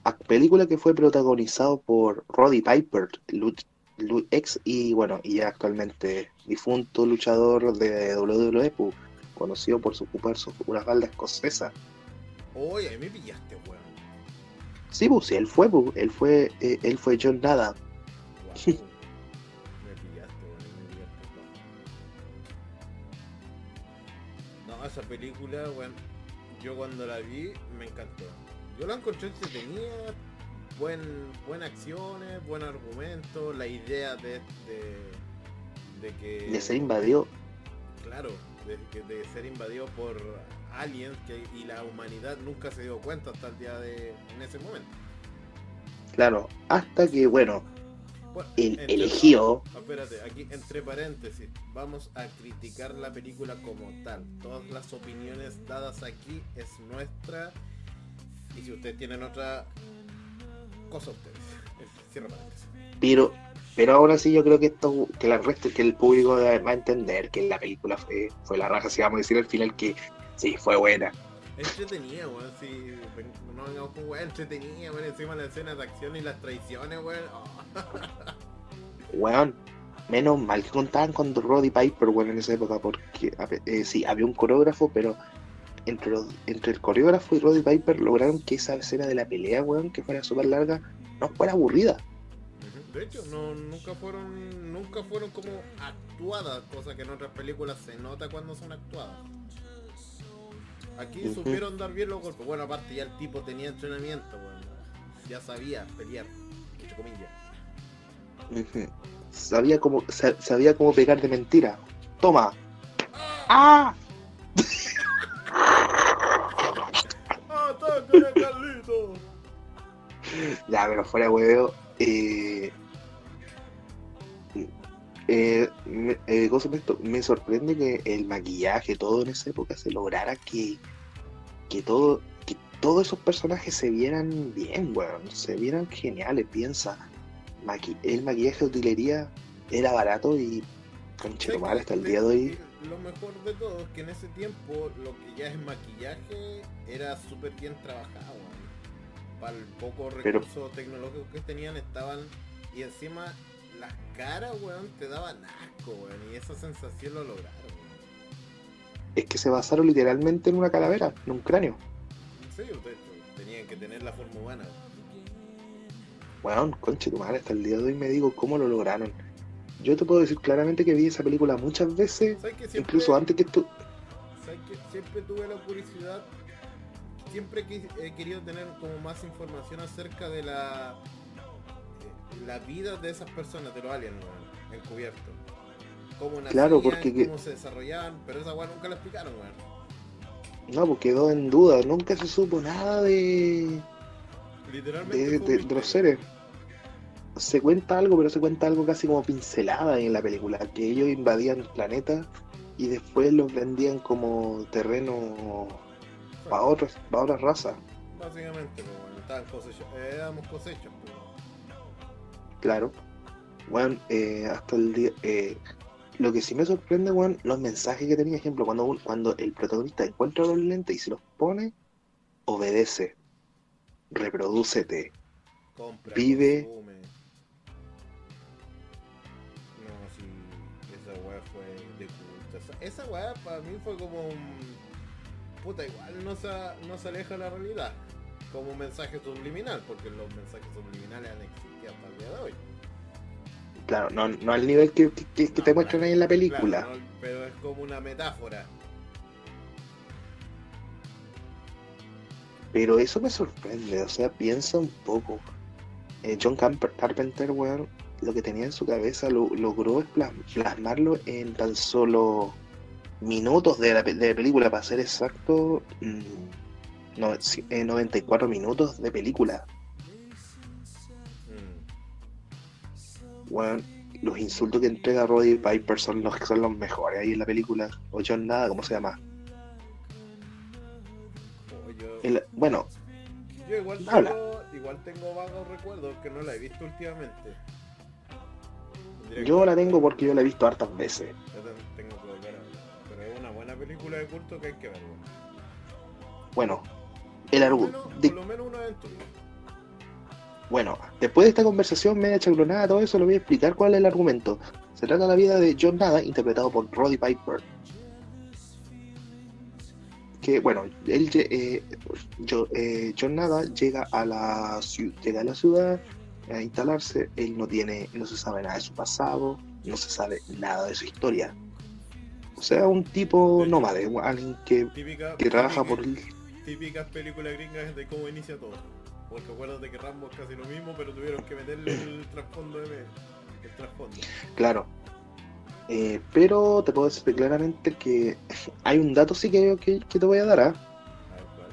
A- Película que fue protagonizado por Roddy Piper, lu- lu- ex y bueno, y actualmente difunto luchador de WWE, conocido por su ocupar su, una falda escocesa. Oye, ahí me pillaste, weón. Sí, pues él fue, pu, él fue, eh, él fue John Nada. Me pillaste, weón, me pillaste. No, esa película, weón, yo cuando la vi me encantó. Yo la encontré entretenida, buen, buenas acciones, buen argumento, la idea de, de, de que... De ser invadido, Claro, de, ser invadido por aliens que, y la humanidad nunca se dio cuenta hasta el día de... en ese momento. claro, hasta que, bueno, Bueno, el entre- elegido, Ah, Espérate, aquí entre paréntesis, vamos a criticar la película como tal. Todas las opiniones dadas aquí es nuestra. Y si ustedes tienen otra cosa ustedes. Cierra paréntesis. pero, pero aún así yo creo que esto, que la resto, que el público va a entender que la película fue, fue la raja, si vamos a decir al final que sí, fue buena. Entretenida, weón, si ven- no vengamos con weón, entretenida, weón, encima las escenas de acción y las traiciones, weón. oh. Weón, menos mal que contaban con Roddy Piper, weón, en esa época, porque eh, sí, había un coreógrafo, pero entre, los- entre el coreógrafo y Roddy Piper lograron que esa escena de la pelea, weón, que fuera súper larga, no fuera aburrida. De hecho, no, nunca fueron nunca fueron como actuadas, cosa que en otras películas se nota cuando son actuadas. Aquí supieron dar bien los golpes. Bueno, aparte ya el tipo tenía entrenamiento, bueno, ya sabía pelear, entre comillas. Sabía cómo, sa- sabía cómo pegar de mentira. Toma. ¡Ah! ¡Atácale, Carlito! Ya, pero fuera de hueveo. Eh, eh, me, eh, ¿cómo se llama esto? Me sorprende que el maquillaje, todo en esa época, se lograra que, que todo, que todos esos personajes se vieran bien, weón. Se vieran geniales, piensa. Maqui- el maquillaje de utilería era barato y conchetumar hasta el día de hoy. Lo mejor de todo es que en ese tiempo lo que ya es maquillaje era súper bien trabajado. weón. Para el poco Pero- recursos tecnológicos que tenían estaban y encima las caras, weón, te daban asco, weón. Y esa sensación lo lograron, weón. Es que se basaron literalmente en una calavera, en un cráneo. Sí, ustedes tenían que tener la forma humana. weón. weón, conche tu madre, hasta el día de hoy me digo cómo lo lograron. Yo te puedo decir claramente que vi esa película muchas veces, ¿Sabes que siempre, incluso antes que tú. ¿sabes que siempre tuve la curiosidad? Siempre he querido tener como más información acerca de la la vida de esas personas, de los aliens, weón, encubiertos. Cómo nacían, Claro, porque que- cómo se desarrollaban, pero esa weá nunca la explicaron, weón. No, pues quedó en duda, nunca se supo nada de, Literalmente de, los seres. Se cuenta algo, pero se cuenta algo casi como pincelada en la película, que ellos invadían el planeta y después los vendían como terreno para otras, para otras razas. Básicamente, pues, bueno, estaban eh, éramos cosechas, pues. Claro. Bueno, eh, hasta el día. eh, lo que sí me sorprende, weón, los mensajes que tenía, ejemplo, cuando, cuando el protagonista encuentra los lentes y se los pone, obedece, reprodúcete. Compra, Vive. consume. No, sí, esa weá fue de culto. Esa, esa weá para mí fue como un... Puta, igual no se, no se aleja de la realidad. Como un mensaje subliminal, porque los mensajes subliminales han existido hasta el día de hoy. Claro, no, no al nivel que, que- que- que No, te muestran ahí en la película. claro, no, pero es como una metáfora. Pero eso me sorprende, o sea, piensa un poco. Eh, John Camper- Carpenter, weón, lo que tenía en su cabeza lo, logró plas- plasmarlo en tan solo minutos de la de película, para ser exacto, mm, no, sí, eh, 94 minutos de película. Mm. Weón, los insultos que entrega Roddy Piper son los que son los mejores ahí en la película. O John Nada, ¿cómo se llama? Oh, yo, El- bueno, yo igual habla. tengo, igual tengo vagos recuerdos que no la he visto últimamente. Yo la tengo porque yo la he visto hartas veces. Yo también tengo que volver a verla. Pero es una buena película de culto que hay que ver. Bueno, el argumento. Por lo menos una aventura. Bueno, después de esta conversación media chaclonada, todo eso, le voy a explicar cuál es el argumento. Se trata de la vida de John Nada, interpretado por Roddy Piper. Que, bueno, él, eh, yo- eh, John Nada llega a la, llega a la ciudad a instalarse. Él no tiene, no se sabe nada de su pasado, no se sabe nada de su historia. O sea, un tipo nómade, alguien que, Típica, que trabaja típica- por el Típicas películas gringas de cómo inicia todo. Porque acuérdate que Rambo es casi lo mismo, pero tuvieron que meterle el trasfondo de. El trasfondo. Claro. Eh, pero te puedo decir claramente que hay un dato sí que, que, que te voy a dar. ¿ah? A ver.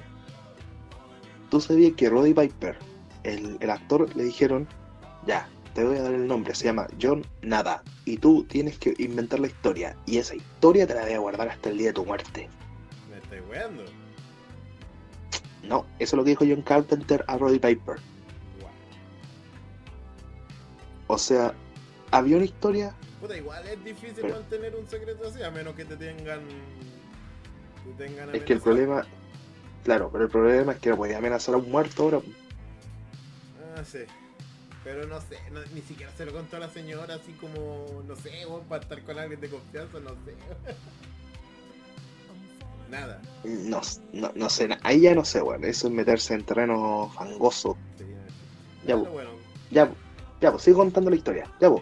Tú sabías que Roddy Piper, el, el actor, le dijeron, ya, te voy a dar el nombre, se llama John Nada. Y tú tienes que inventar la historia. Y esa historia te la voy a guardar hasta el día de tu muerte. Me estáis weando. No, eso es lo que dijo John Carpenter a Roddy Piper. O sea, había una historia, Puta, igual es difícil Pero- mantener un secreto así, a menos que te tengan. Te tengan es que el amenazado. problema, claro, pero el problema es que no podía amenazar a un muerto ahora. Ah, sí. Pero no sé, no- ni siquiera se lo contó a la señora así como, no sé, vos, para estar con alguien de confianza, no sé. Nada. No, no, no sé, ahí ya no sé, bueno, eso es meterse en terreno fangoso. Sí, Ya, bueno, Ya, ya, pues sigo contando la historia. Ya, pues.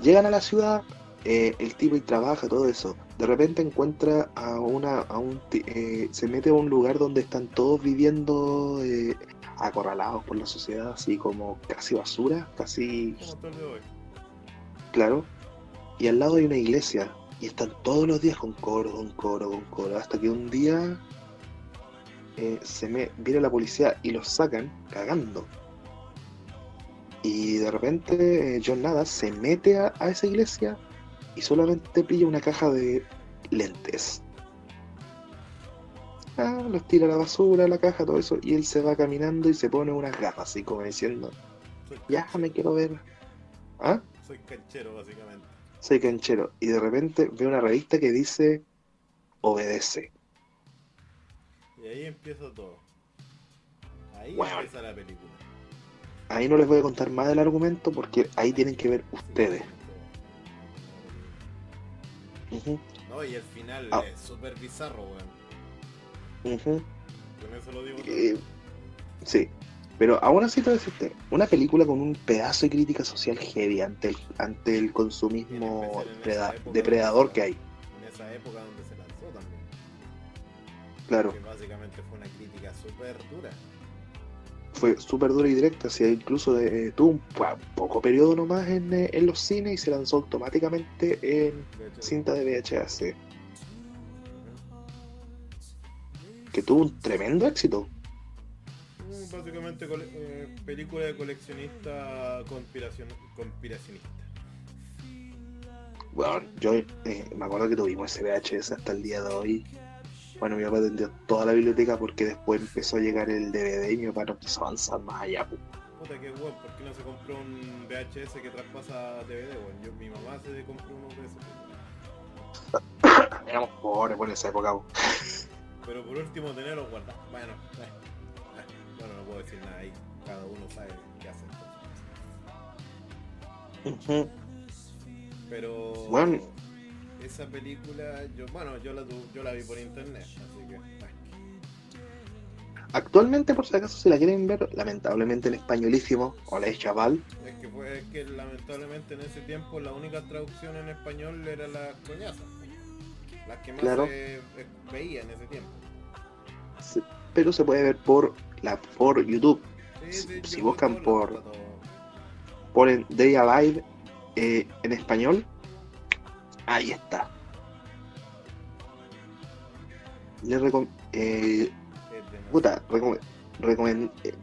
Llegan a la ciudad, eh, el tipo y trabaja, todo eso. De repente encuentra a una, a un, eh, se mete a un lugar donde están todos viviendo eh, acorralados por la sociedad, así como casi basura, casi, como claro. Y al lado hay una iglesia, y están todos los días con coro, con coro, con coro, hasta que un día eh, se me viene la policía y los sacan cagando. Y de repente eh, John Nada se mete a, a esa iglesia y solamente pilla una caja de lentes. Ah, los tira a la basura, a la caja, todo eso, y él se va caminando y se pone unas gafas, así como diciendo, ya me quiero ver. ¿Ah? Soy canchero, básicamente. Soy canchero. Y de repente ve una revista que dice, obedece. Y ahí empieza todo. Ahí Wow. empieza la película. Ahí no les voy a contar más del argumento porque ahí tienen que ver ustedes. Ujú, No, y el final Ah. es súper bizarro, weón. Con eso lo digo. Eh, sí. Pero aún así te voy a decirte, una película con un pedazo de crítica social heavy ante el, ante el consumismo preda- depredador que hay. En esa época donde se lanzó también. Claro, Que básicamente fue una crítica súper dura. fue súper dura y directa, así, incluso eh, tuvo un poco periodo nomás en, eh, en los cines y se lanzó automáticamente en cinta de VHS, que tuvo un tremendo éxito. Mm, Básicamente eh, película de coleccionista conspiracion conspiracionista. Bueno, yo eh, me acuerdo que tuvimos ese VHS hasta el día de hoy. Bueno, mi papá atendió toda la biblioteca porque después empezó a llegar el DVD y mi papá no quiso avanzar más allá. pu. Puta que weón, ¿por qué no se compró un VHS que traspasa DVD? Yo, mi mamá se compró uno de esos. Éramos pobres por esa época. Pero por último tenerlo guardado. Bueno, eh, bueno, no puedo decir nada ahí. Cada uno sabe qué hace. Pero Bueno. esa película, yo, bueno, yo la, yo la vi por internet, así que. eh. Actualmente, por si acaso, si la quieren ver, lamentablemente en españolísimo, hola chaval, Es que fue es que lamentablemente en ese tiempo la única traducción en español era las coñazas. Las que más Claro. se eh, veía en ese tiempo. Pero se puede ver por la por YouTube. Si- buscan por. Ponen Day Alive eh, en español. Ahí está. Les recom- eh, puta, recom- eh,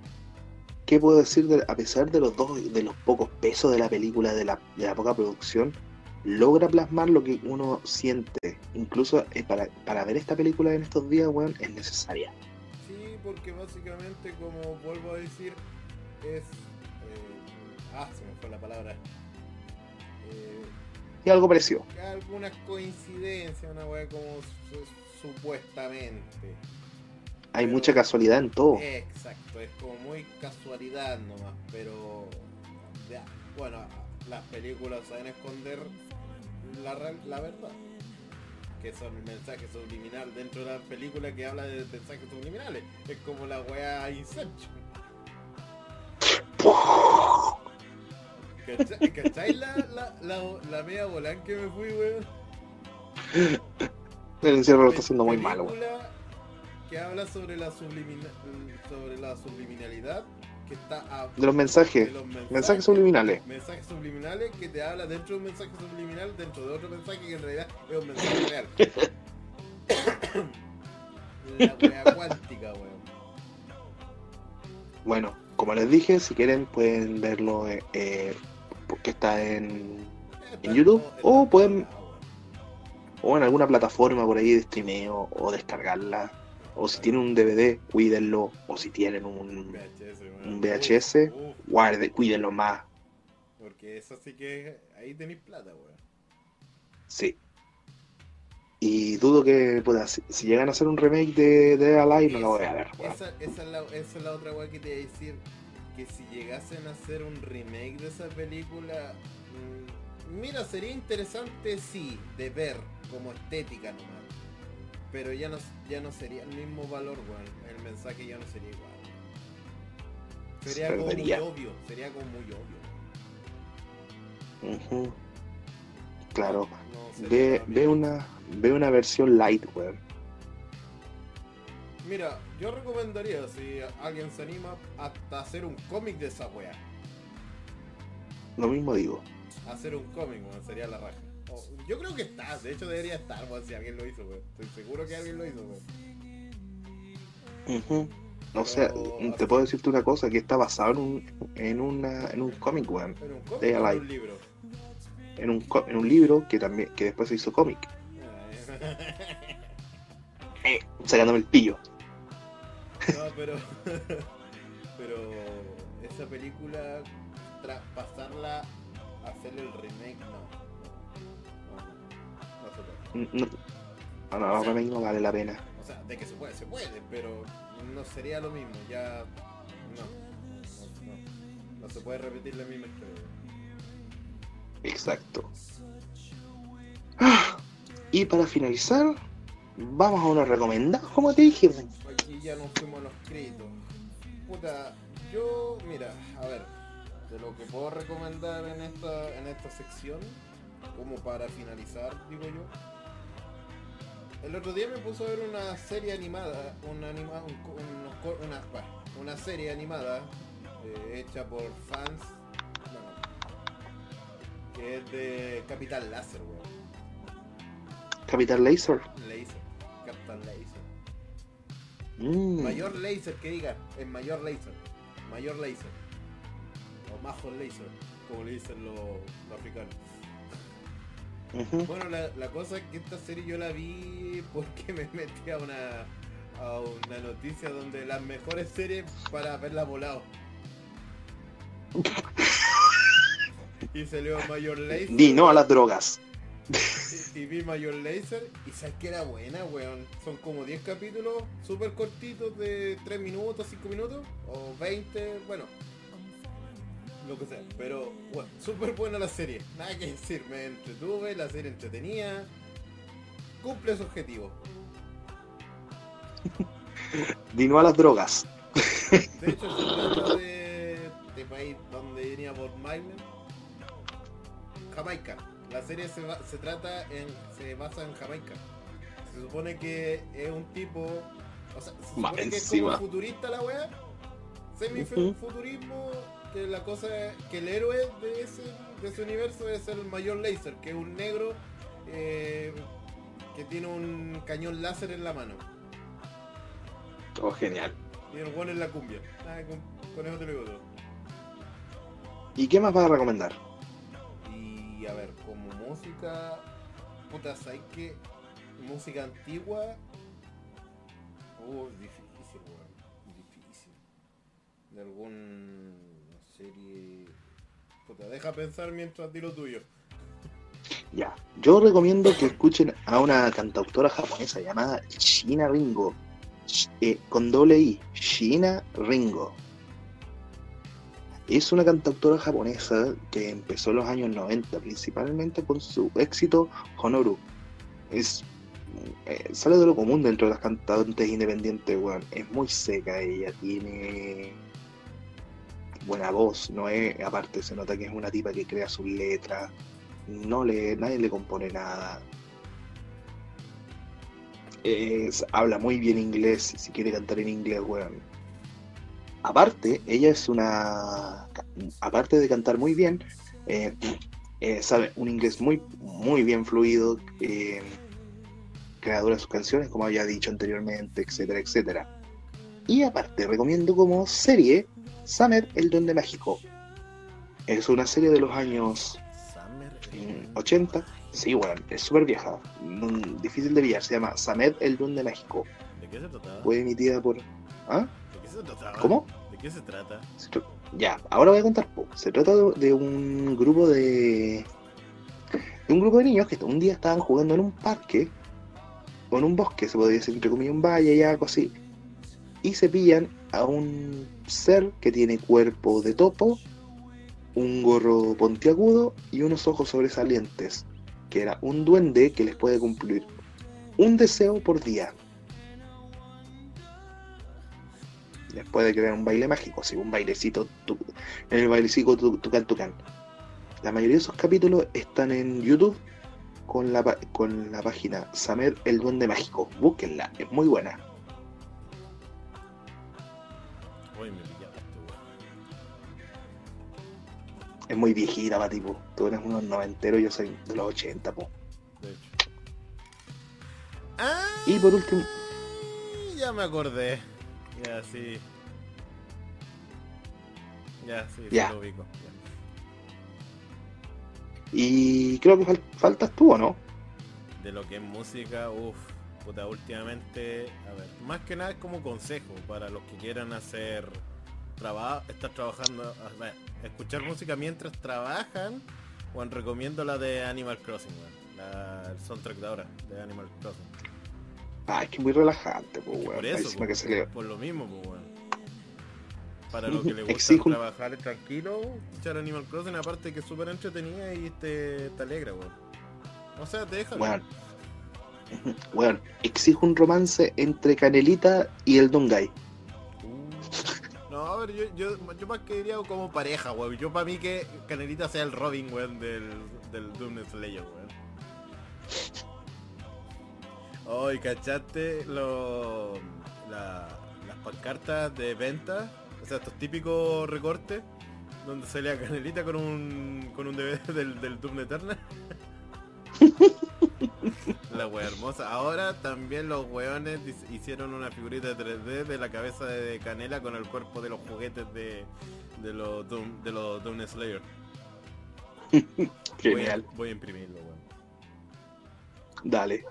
¿Qué puedo decir? de- a pesar de los dos, de los pocos pesos de la película, de la, de la poca producción, logra plasmar lo que uno siente. Incluso eh, para, para ver esta película en estos días, weón, es necesaria. Porque básicamente, como vuelvo a decir, es. eh, ah, se me fue la palabra. Eh, Y algo pareció. algunas coincidencias, una weá como su- supuestamente. Hay Pero- mucha casualidad en todo. Exacto, es como muy casualidad nomás, pero ya, bueno, las películas saben esconder la, real- la verdad. Que son mensajes subliminales dentro de la película que habla de mensajes subliminales. Es como la wea Inception. ¿Cachai, cachai la, la, la, la media volán que me fui, weón? El encierro lo está haciendo muy mal, weón. Que habla sobre la sobre la subliminalidad que está a- De los mensajes. de los mensajes, Mensajes subliminales. mensajes subliminales que te habla dentro de un mensaje subliminal dentro de otro mensaje que en realidad es un mensaje real. la wea cuántica, weón. Bueno, como les dije, si quieren pueden verlo eh, eh, porque está en ¿En YouTube? O en pueden- o en alguna plataforma por ahí de streameo o descargarla. O si tienen un DVD, cuídenlo. O si tienen un VHS, un VHS. Guarde, cuídenlo más. porque eso sí que ahí tenéis plata, weón. Sí. Y dudo que pueda, si, si llegan a hacer un remake de, de Alive, no lo voy a ver. weón. Esa, esa es la, esa es la otra weá que te iba a decir. Que si llegasen a hacer un remake de esa película. mm, mira, sería interesante sí, de ver como estética nomás. Pero ya no, ya no sería el mismo valor, weón. El mensaje ya no sería igual. Se Sería como muy obvio. Sería como muy obvio. Claro. No Ve, ve una ve una versión light, weón. Mira, yo recomendaría si alguien se anima hasta hacer un cómic de esa weá. Lo mismo digo. hacer un cómic, weón, sería la raja. O- yo creo que está, de hecho debería estar, weón, si alguien lo hizo, weón. Estoy seguro que alguien lo hizo, weón. Ujú. O sea, Pero- te puedo decirte una cosa, que está basado en un, en una, en un cómic, weón. Pero un cómic o en un libro. En un, en un libro que también, que después se hizo cómic. Eh, sacándome el pillo. no, pero. pero. Esa película, tras pasarla, hacerle el remake. No, no, no. No, remake no vale la pena. O sea, de que se puede, se puede, pero no sería lo mismo, ya. No. No, se puede repetir la misma historia. Exacto. Ah, Y para finalizar, vamos a una recomendada, como te dije. Aquí ya nos fuimos a los créditos. Puta, yo, mira, a ver, de lo que puedo recomendar en esta, en esta sección, como para finalizar, digo yo. El otro día me puso a ver una serie animada, una, anima, una, una, serie animada eh, hecha por fans, que es de Capital Laser, weón. Capital Laser. Laser, Capital Laser. Mm. Mayor Laser, que diga, es Mayor Laser. Mayor Laser. O Majo Laser, como le dicen los, africanos. Bueno, la, cosa es que esta serie yo la vi porque me metí a una, a una noticia donde las mejores series para verla volado. y salió Mayor Laser. Ni no a las drogas. Y, vi Mayor Laser y sabes que era buena, weón. Son como 10 capítulos súper cortitos de 3 minutos, 5 minutos o 20, bueno. Lo que sea, pero bueno, súper buena la serie. Nada que decir, me entretuve, la serie entretenía. Cumple su objetivo. Vino a las drogas. De hecho, se trata de, de país donde venía por Marley. Jamaica. La serie se, se trata en. se basa en Jamaica. Se supone que es un tipo. O sea, se supone que es como futurista la wea. Semi-futurismo. La cosa es que el héroe de ese, de ese universo es el mayor laser, que es un negro eh, que tiene un cañón láser en la mano. Oh, genial. Y el bueno en la cumbia. con, con, eso te lo digo todo. ¿Y qué más vas a recomendar? Y a ver, música, puta, ¿sabes qué? Música antigua. Uh, difícil, weón. Difícil. De algún serie. Puta, deja pensar mientras di lo tuyo. Ya, yo recomiendo que escuchen a una cantautora japonesa llamada Shina Ringo. Eh, con doble I, Shina Ringo. Es una cantautora japonesa que empezó en los años 90, principalmente con su éxito Honoru. Es, eh, sale de lo común dentro de las cantantes independientes, weón. Es muy seca ella, tiene buena voz, no es, aparte se nota que es una tipa que crea sus letras, no le, nadie le compone nada. habla muy bien inglés, si quiere cantar en inglés, weón aparte, ella es una. Aparte de cantar muy bien, eh, eh, sabe un inglés muy, muy bien fluido, eh, creadora de sus canciones, como había dicho anteriormente, etcétera, etcétera. Y aparte, recomiendo como serie Summer, el Duende Mágico. Es una serie de los años 80. Sí, bueno, es súper vieja, difícil de pillar. Se llama Samed el Duende Mágico. ¿De qué se trataba? Fue emitida por. ¿Ah? ¿Cómo? ¿De qué se trata? Ya, ahora voy a contar. Se trata de un grupo de. de un grupo de niños que un día estaban jugando en un parque o en un bosque, se podría decir entre comillas un valle y algo así. Y se pillan a un ser que tiene cuerpo de topo, un gorro pontiagudo y unos ojos sobresalientes, que era un duende que les puede cumplir un deseo por día. después de crear un baile mágico, sí, un bailecito, en el bailecito tucan tucan. La mayoría de esos capítulos están en YouTube con la, con la página Samer el Duende Mágico. Búsquenla, es muy buena. Es muy viejita, pa, tipo. Tú eres unos noventeros, yo soy de los 80, po. De hecho. y por último. Ya me acordé. Ya, sí. Ya, sí, ya. lo ubico. Y creo que faltas tú, ¿o no? De lo que es música, uff, puta, últimamente, a ver, más que nada es como consejo para los que quieran hacer trabajo, estar trabajando, escuchar música mientras trabajan, o recomiendo la de Animal Crossing, la, el soundtrack de ahora, de Animal Crossing. Ah, es que muy relajante, pues, weón. Por eso, por, por, lo mismo, pues, weón. Para lo que le gusta trabajar tranquilo, echar Animal Crossing, aparte que es súper entretenida y te, te alegra, weón. O sea, te deja. Weón. Weón, exijo un romance entre Canelita y el Dongay. Yo, yo, yo más que diría como pareja, weón. Yo para mí que Canelita sea el Robin, weón, del, del Doom Slayer, weón. Hoy, ¿cachaste lo, la- las pancartas de venta? O sea, estos típicos recortes donde salía Canelita con un con un DVD del, del Doom Eternal. La wea hermosa. Ahora también los weones hicieron una figurita de 3D de la cabeza de Canela con el cuerpo de los juguetes de, de los Doom, de los Doom Slayer. Voy a, Genial. voy a imprimirlo, weón. Dale.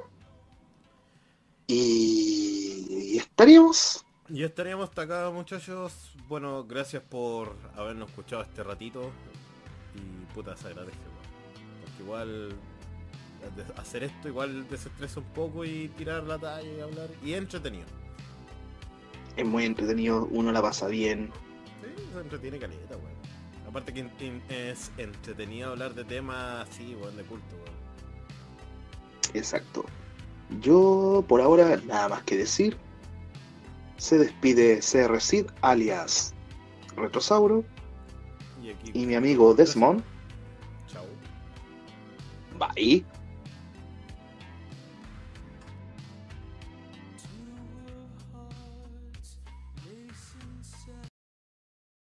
Y, y estaríamos. Y estaríamos hasta acá muchachos. Bueno, gracias por habernos escuchado este ratito. Y puta se agradece, weón. Porque igual hacer esto igual desestresa un poco y tirar la talla y hablar. Y es entretenido. Es muy entretenido, uno la pasa bien. Sí, se entretiene caleta, weón. Aparte que es entretenido hablar de temas así, weón, de culto, weón. Exacto. Yo por ahora nada más que decir. Se despide CR alias Retrosauro Y aquí. y mi amigo Desmond. Chao. Bye.